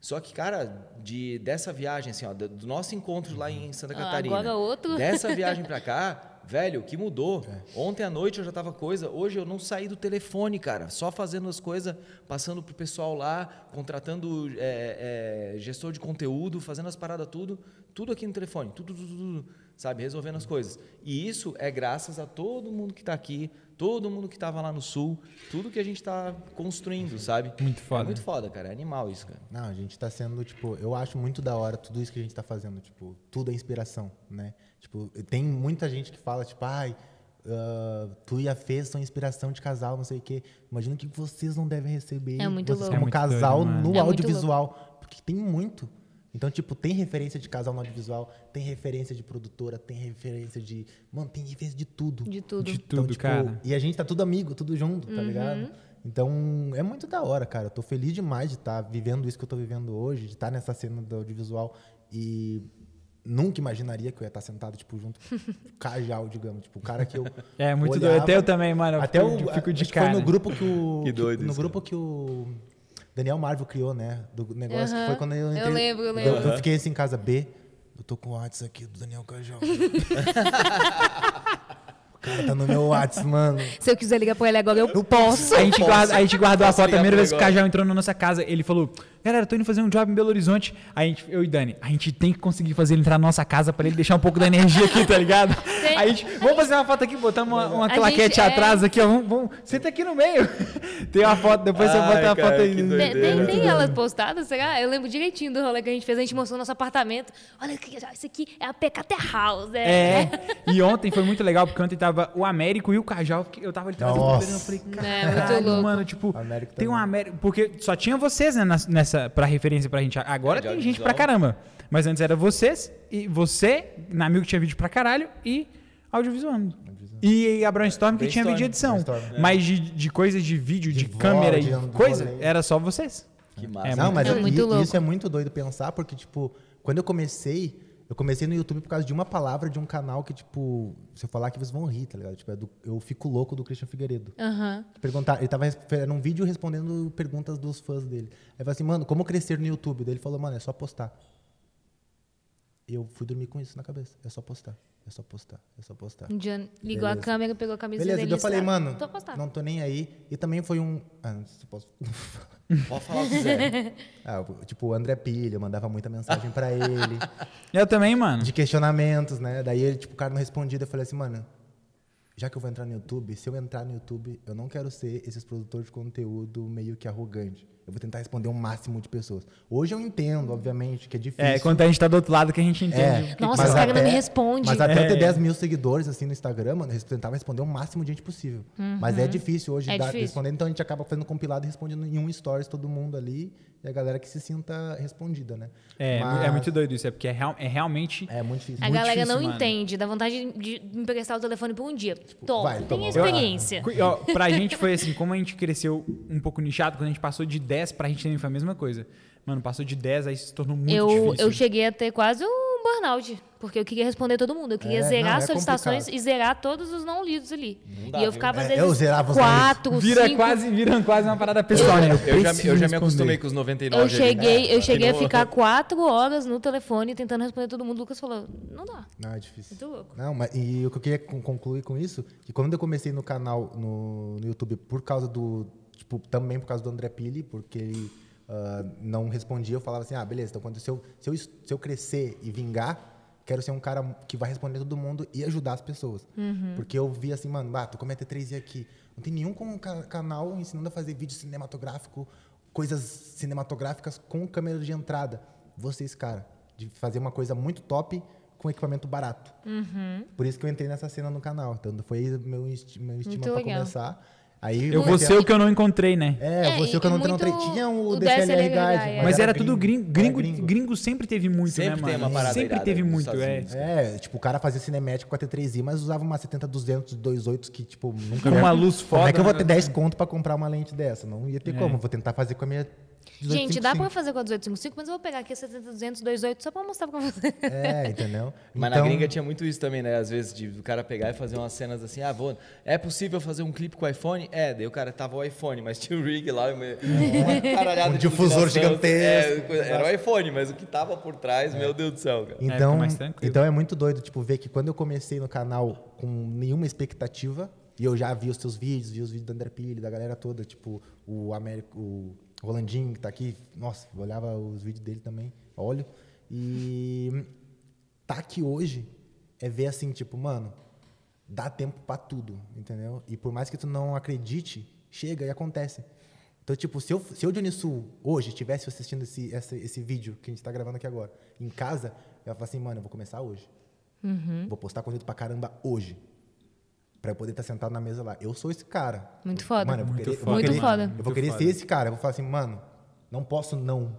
Só que, cara, de, dessa viagem, assim, ó, do, do nosso encontro lá em Santa Ah, Catarina. agora outro. Dessa viagem pra cá, velho, que mudou? É. Ontem à noite eu já tava coisa, hoje eu não saí do telefone, cara. Só fazendo as coisas, passando pro pessoal lá, contratando é, é, gestor de conteúdo, fazendo as paradas tudo, tudo aqui no telefone, tudo, tudo, tudo, sabe? Resolvendo as coisas. E isso é graças a todo mundo que tá aqui, todo mundo que tava lá no sul, tudo que a gente tá construindo, sabe? Muito foda. É muito foda, cara. É animal isso, cara. Não, a gente tá sendo, tipo, eu acho muito da hora tudo isso que a gente tá fazendo, tipo, tudo é inspiração, né? Tipo, tem muita gente que fala, tipo, ai, ah, tu e a Fê são inspiração de casal, não sei o quê. Imagina o que vocês não devem receber. É muito vocês louco. como É casal doido, no É audiovisual. Porque tem muito. Então, tipo, tem referência de casal no audiovisual, tem referência de produtora, tem referência de. Mano, tem referência de tudo. De tudo. De Então, tudo, tipo, cara. E a gente tá tudo amigo, tudo junto, tá Uhum. ligado? Então, é muito da hora, cara. Eu tô feliz demais de estar vivendo isso que eu tô vivendo hoje, de estar nessa cena do audiovisual. E nunca imaginaria que eu ia estar sentado, tipo, junto com o Cajal, digamos. Tipo, o cara que eu. É muito olhava- doido. Até eu também, mano. Eu Até fico, o. fico de que cara. Foi no grupo que o. Que doido No isso, grupo que o. Daniel Marvel criou, né? Do negócio que foi quando eu Eu entrei. lembro, eu Eu, lembro. eu fiquei assim em casa B. Eu tô com o WhatsApp aqui do Daniel Cajal. o cara tá no meu WhatsApp, mano. Se eu quiser ligar pra ele agora, eu, posso. A gente, guarda, a gente guardou a foto, a primeira vez que o? Cajal entrou na nossa casa, ele falou, galera, tô indo fazer um job em Belo Horizonte. A gente, eu e Dani, a gente tem que conseguir fazer ele entrar na nossa casa pra ele deixar um pouco da energia aqui, tá ligado? Aí a gente, vamos fazer uma foto aqui, botamos uma, uma claquete é- atrás aqui, ó, vamos, vamos, senta aqui no meio. Tem uma foto, depois você Ai, bota a foto aí. Tem, tem, tem ela postada, será? Eu lembro direitinho do rolê que a gente fez. A gente mostrou nosso apartamento. Olha isso aqui é a PKT House. É. É, e ontem foi muito legal, porque ontem tava o Américo e o Cajal, eu tava ali trazendo Nossa. eu falei, É, caralho, louco. mano, tipo, Américo tem um. Américo, porque só tinha vocês, né, nas- nessa, pra referência pra gente, agora É, tem gente audiovisual. pra caramba, mas antes era vocês, e você, na Amigo tinha vídeo pra caralho, e audiovisual. E a Brainstorm que tinha vídeo de edição, Brainstorm, mas de, de coisas de vídeo, de, De voz, câmera de e coisa, rolê. era só vocês. Que É massa. Não, mas É é- muito i- louco. isso é muito doido pensar, porque, tipo, quando eu comecei, eu comecei no YouTube por causa de uma palavra de um canal que, tipo, se eu falar que vocês vão rir, tá ligado? Tipo, é do- eu fico louco do Christian Figueiredo. Aham. Perguntar, ele tava era um vídeo respondendo perguntas dos fãs dele. Aí eu falei assim, mano, como crescer no YouTube? Daí ele falou, mano, é só postar. E eu fui dormir com isso na cabeça. É só postar, é só postar, é só postar. Um dia ligou a Beleza. câmera, pegou a camisa Beleza, dele daí eu e falei, mano, Tô postado. não tô nem aí. E também foi um. Ah, não sei se eu posso. Pode falar o que quiser. Ah, tipo, o André Pilha, eu mandava muita mensagem pra ele. Eu também, mano. de questionamentos, né? Daí ele, tipo, o cara não respondia, eu falei assim, mano, já que eu vou entrar no YouTube, se eu entrar no YouTube, eu não quero ser esses produtores de conteúdo meio que arrogante. Eu vou tentar responder o máximo de pessoas. Hoje eu entendo, obviamente, que é difícil. É, quando a gente tá do outro lado que a gente entende. É, o que- Nossa, esse cara não até- me responde. Mas até eu É. ter 10 mil seguidores, assim, no Instagram, mano, eu tentava responder o máximo de gente possível. Mas é difícil hoje É dar- difícil. responder, então a gente acaba fazendo compilado e respondendo em um stories todo mundo ali, e a galera que se sinta respondida, né? É, Mas é muito doido isso, é porque é, real- é realmente É muito difícil. A Muito galera difícil, não mano. entende, dá vontade de me emprestar o telefone por um dia. Toma, vai, tem experiência. Cu- ó, pra gente foi assim, como a gente cresceu um pouco nichado, quando a gente passou de 10, pra gente também foi a mesma coisa. Mano, passou de 10, aí se tornou muito Eu, difícil. eu cheguei a ter quase um burnout, porque eu queria responder todo mundo. Eu queria É, zerar não, as é solicitações complicado. e zerar todos os não lidos ali. dá, e eu ficava, às É, vezes, eu zerava os não quatro, Vira cinco... quase, vira quase uma parada pessoal, né? Eu já, eu já me acostumei com os 99 Eu ali. cheguei, eu É, cheguei a não- ficar quatro horas no telefone tentando responder todo mundo. O Lucas falou, não dá. Não, é difícil. Muito louco. Não, mas e o que eu queria con- concluir com isso, que quando eu comecei no canal no, no YouTube por causa do, tipo, também por causa do André Pili, porque ele ah, não respondia, eu falava assim, ah, beleza, então quando se eu, se eu, se eu crescer e vingar, quero ser um cara que vai responder todo mundo e ajudar as pessoas. Porque eu vi assim, mano, ah, tô com a MT3 aqui. Não tem nenhum canal ensinando a fazer vídeo cinematográfico, coisas cinematográficas com câmera de entrada. Vocês, cara, de fazer uma coisa muito top com equipamento barato. Por isso que eu entrei nessa cena no canal. Então foi meu, esti meu pra legal. começar. Aí Eu vou ser o que eu não encontrei, né? É, É, você e- que eu não, e não muito tinha o, o DSLR Guide. é. Mas era tudo gringo. gringo, era gringo, gringo sempre teve muito, Sempre né, tem mano? uma parada sempre teve muito, é. É, tipo, o cara fazia cinemático com a T3i, mas usava uma 70-200, 2.8 que, tipo, nunca... Com uma luz Como é que eu vou ter né? 10 conto pra comprar uma lente dessa? Não ia ter É. como. Vou tentar fazer com a minha Gente, dá 1855. pra fazer com a 1855, mas eu vou pegar aqui a 70228 só pra mostrar pra você. É, entendeu? Mas Então, na gringa tinha muito isso também, né? Às vezes, de, do cara pegar e fazer umas cenas assim, ah, vou, é possível fazer um clipe com o iPhone? É, daí o cara tava o iPhone, mas tinha o rig lá, uma, uma caralhada Um de difusor gigantesco. É, era o iPhone, mas o que tava por trás, É. meu Deus do céu, cara. Então, tranquilo. então é muito doido, tipo, ver que quando eu comecei no canal com nenhuma expectativa, e eu já vi os teus vídeos, vi os vídeos do André Pili, da galera toda, tipo, o Américo, o Rolandinho que tá aqui, nossa, eu olhava os vídeos dele também, olho. E tá aqui hoje é ver assim, tipo, mano, dá tempo pra tudo, entendeu? E por mais que tu não acredite, chega e acontece. Então, tipo, se eu, se eu Sul, hoje, estivesse assistindo esse, esse, esse vídeo que a gente tá gravando aqui agora, em casa, eu ia falar assim, mano, eu vou começar hoje. Vou postar conteúdo pra caramba hoje. Pra eu poder estar sentado na mesa lá. Eu sou esse cara. Muito foda. Mano, eu vou Muito querer, eu vou foda, querer- mano. Eu vou querer foda. ser esse cara. Eu vou falar assim, mano, não posso não.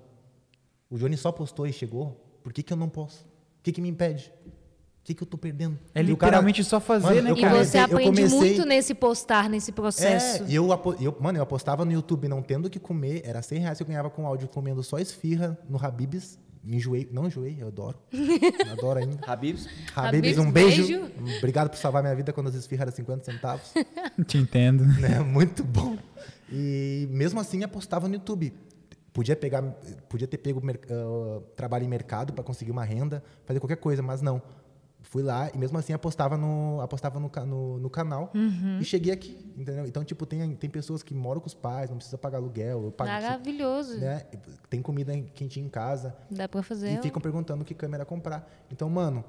O Johnny só postou e chegou. Por que, que eu não posso? O que, que me impede? O que, que eu tô perdendo? É E o cara- literalmente só fazer, Mano, né, E cara? comecei- você aprende comecei- muito nesse postar, nesse processo. É, e eu, eu, mano, eu apostava no YouTube não tendo o que comer, era 100 reais que eu ganhava com áudio comendo só esfirra no Habibs. Me enjoei, não enjoei, eu adoro. adoro ainda. Habibs, Habibs, um beijo. beijo. Obrigado por salvar minha vida quando as esfirras eram 50 centavos. Te entendo. né? Muito bom. E mesmo assim apostava no YouTube. Podia pegar, podia ter pego ah, trabalho em mercado para conseguir uma renda, fazer qualquer coisa, mas não. Fui lá e mesmo assim apostava no, apostava no, no, no canal Uhum. e cheguei aqui, entendeu? Então, tipo, tem, tem pessoas que moram com os pais, não precisa pagar aluguel, eu pago, Maravilhoso. né? Tem comida quentinha em casa Dá pra fazer. e ficam perguntando que câmera comprar. Então, mano,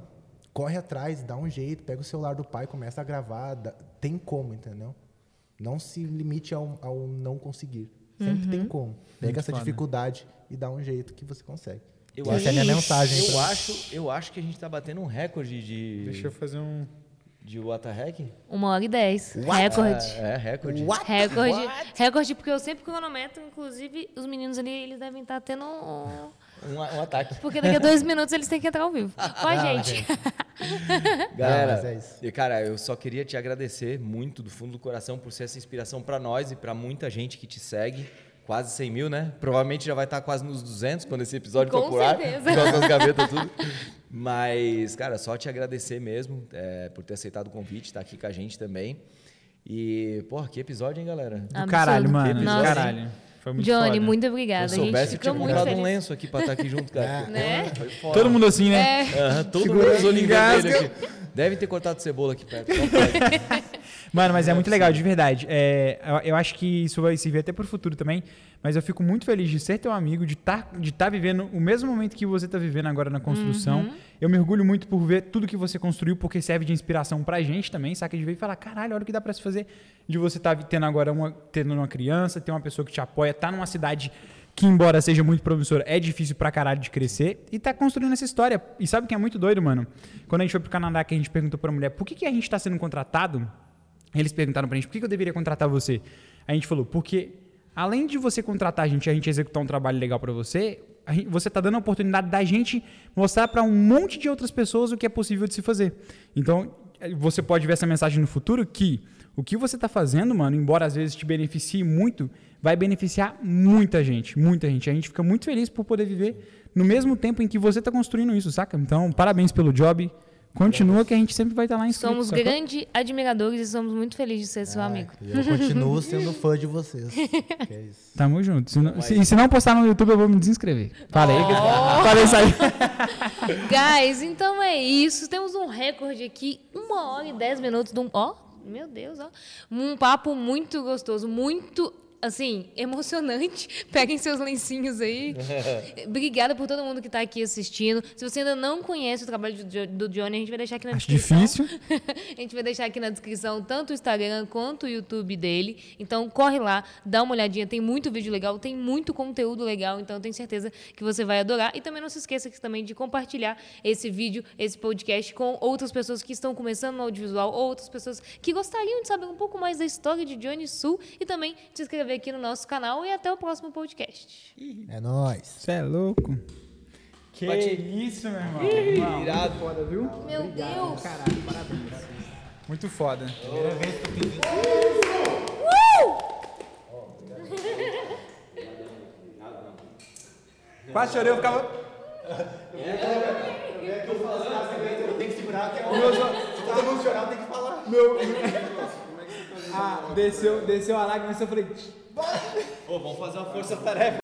corre atrás, dá um jeito, pega o celular do pai, começa a gravar, dá- tem como, entendeu? Não se limite ao, ao não conseguir. Sempre tem como. Pega Muito essa foda. dificuldade e dá um jeito que você consegue. Eu Essa acho- é a minha mensagem. eu pra- acho, eu acho que a gente tá batendo um recorde de, Deixa eu fazer um... de What the Heck. Uma hora e dez. Recorde. É, é, recorde. Recorde. Recorde, porque eu sempre cronometro, inclusive, os meninos ali, eles devem estar tendo um... Um, um ataque. Porque daqui a dois minutos eles têm que entrar ao vivo. Com a gente. Galera, mas é isso. e, cara, eu só queria te agradecer muito do fundo do coração por ser essa inspiração pra nós e pra muita gente que te segue. Quase 100 mil, né? Provavelmente já vai estar quase nos 200 quando esse episódio Com for pro ar. certeza. Nossas gavetas, tudo. Mas, cara, só te agradecer mesmo é, por ter aceitado o convite, estar aqui com a gente também. E, porra, que episódio, hein, galera? Do Absurdo. caralho, mano. Caralho. Foi muito Johnny, foda. muito Se obrigada. eu A gente soubesse, eu fica tinha comprado um lenço aqui pra estar aqui junto, cara. Né? Foi foda. Todo mundo assim, né? É. Aham, todo Segura mundo aqui. Devem ter cortado cebola aqui perto. Mano, mas é muito legal, de verdade. É, eu, eu acho que isso vai servir até pro futuro também. Mas eu fico muito feliz de ser teu amigo, de estar de tá vivendo o mesmo momento que você tá vivendo agora na construção. Eu me orgulho muito por ver tudo que você construiu, porque serve de inspiração pra gente também, saca? De ver e falar, caralho, olha o que dá pra se fazer. De você estar tendo agora uma, tendo uma criança, ter uma pessoa que te apoia, tá numa cidade que, embora seja muito promissora, é difícil pra caralho de crescer, e tá construindo essa história. E sabe o que é muito doido, mano? Quando a gente foi pro Canadá, que a gente perguntou pra mulher, por que, que a gente tá sendo contratado? Eles perguntaram pra gente, por que eu deveria contratar você? A gente falou, porque além de você contratar a gente e a gente executar um trabalho legal pra você, gente- você tá dando a oportunidade da gente mostrar pra um monte de outras pessoas o que é possível de se fazer. Então, eh, você pode ver essa mensagem no futuro que o que você tá fazendo, mano, embora às vezes te beneficie muito, vai beneficiar muita gente, muita gente. A gente fica muito feliz por poder viver no mesmo tempo em que você tá construindo isso, saca? Então, parabéns pelo job. Continua que a gente sempre vai estar lá inscrito. Somos sacou? grandes admiradores e somos muito felizes de ser seu amigo. E eu continuo sendo fã de vocês. Que é isso. Tamo junto. Se não, se, se não postar no YouTube, eu vou me desinscrever. Falei. Falei isso aí. Guys, então é isso. Temos um recorde aqui, uma hora e dez minutos de um. Ó, meu Deus, ó. Um papo muito gostoso, muito. Assim, emocionante. Peguem seus lencinhos aí. Obrigada por todo mundo que está aqui assistindo. Se você ainda não conhece o trabalho do Jo- do Johnny, a gente vai deixar aqui na Acho descrição. difícil. a gente vai deixar aqui na descrição tanto o Instagram quanto o YouTube dele. Então corre lá, dá uma olhadinha. Tem muito vídeo legal, tem muito conteúdo legal. Então eu tenho certeza que você vai adorar. E também não se esqueça que, também de compartilhar esse vídeo, esse podcast com outras pessoas que estão começando no audiovisual, ou outras pessoas que gostariam de saber um pouco mais da história de Johnny Sul. E também se inscrever aqui no nosso canal. E até o próximo podcast. É nóis. Você é louco. Que Bati. isso, meu irmão. Irado. Foda, viu? Meu Deus! Caralho, parabéns. Muito foda. Quase chorei, eu ficava. Tem que segurar até Meus, Se todo mundo chorar, tem que falar. meu, ah, desceu, desceu a lágrima e eu falei. Pô, vamos fazer uma força-tarefa.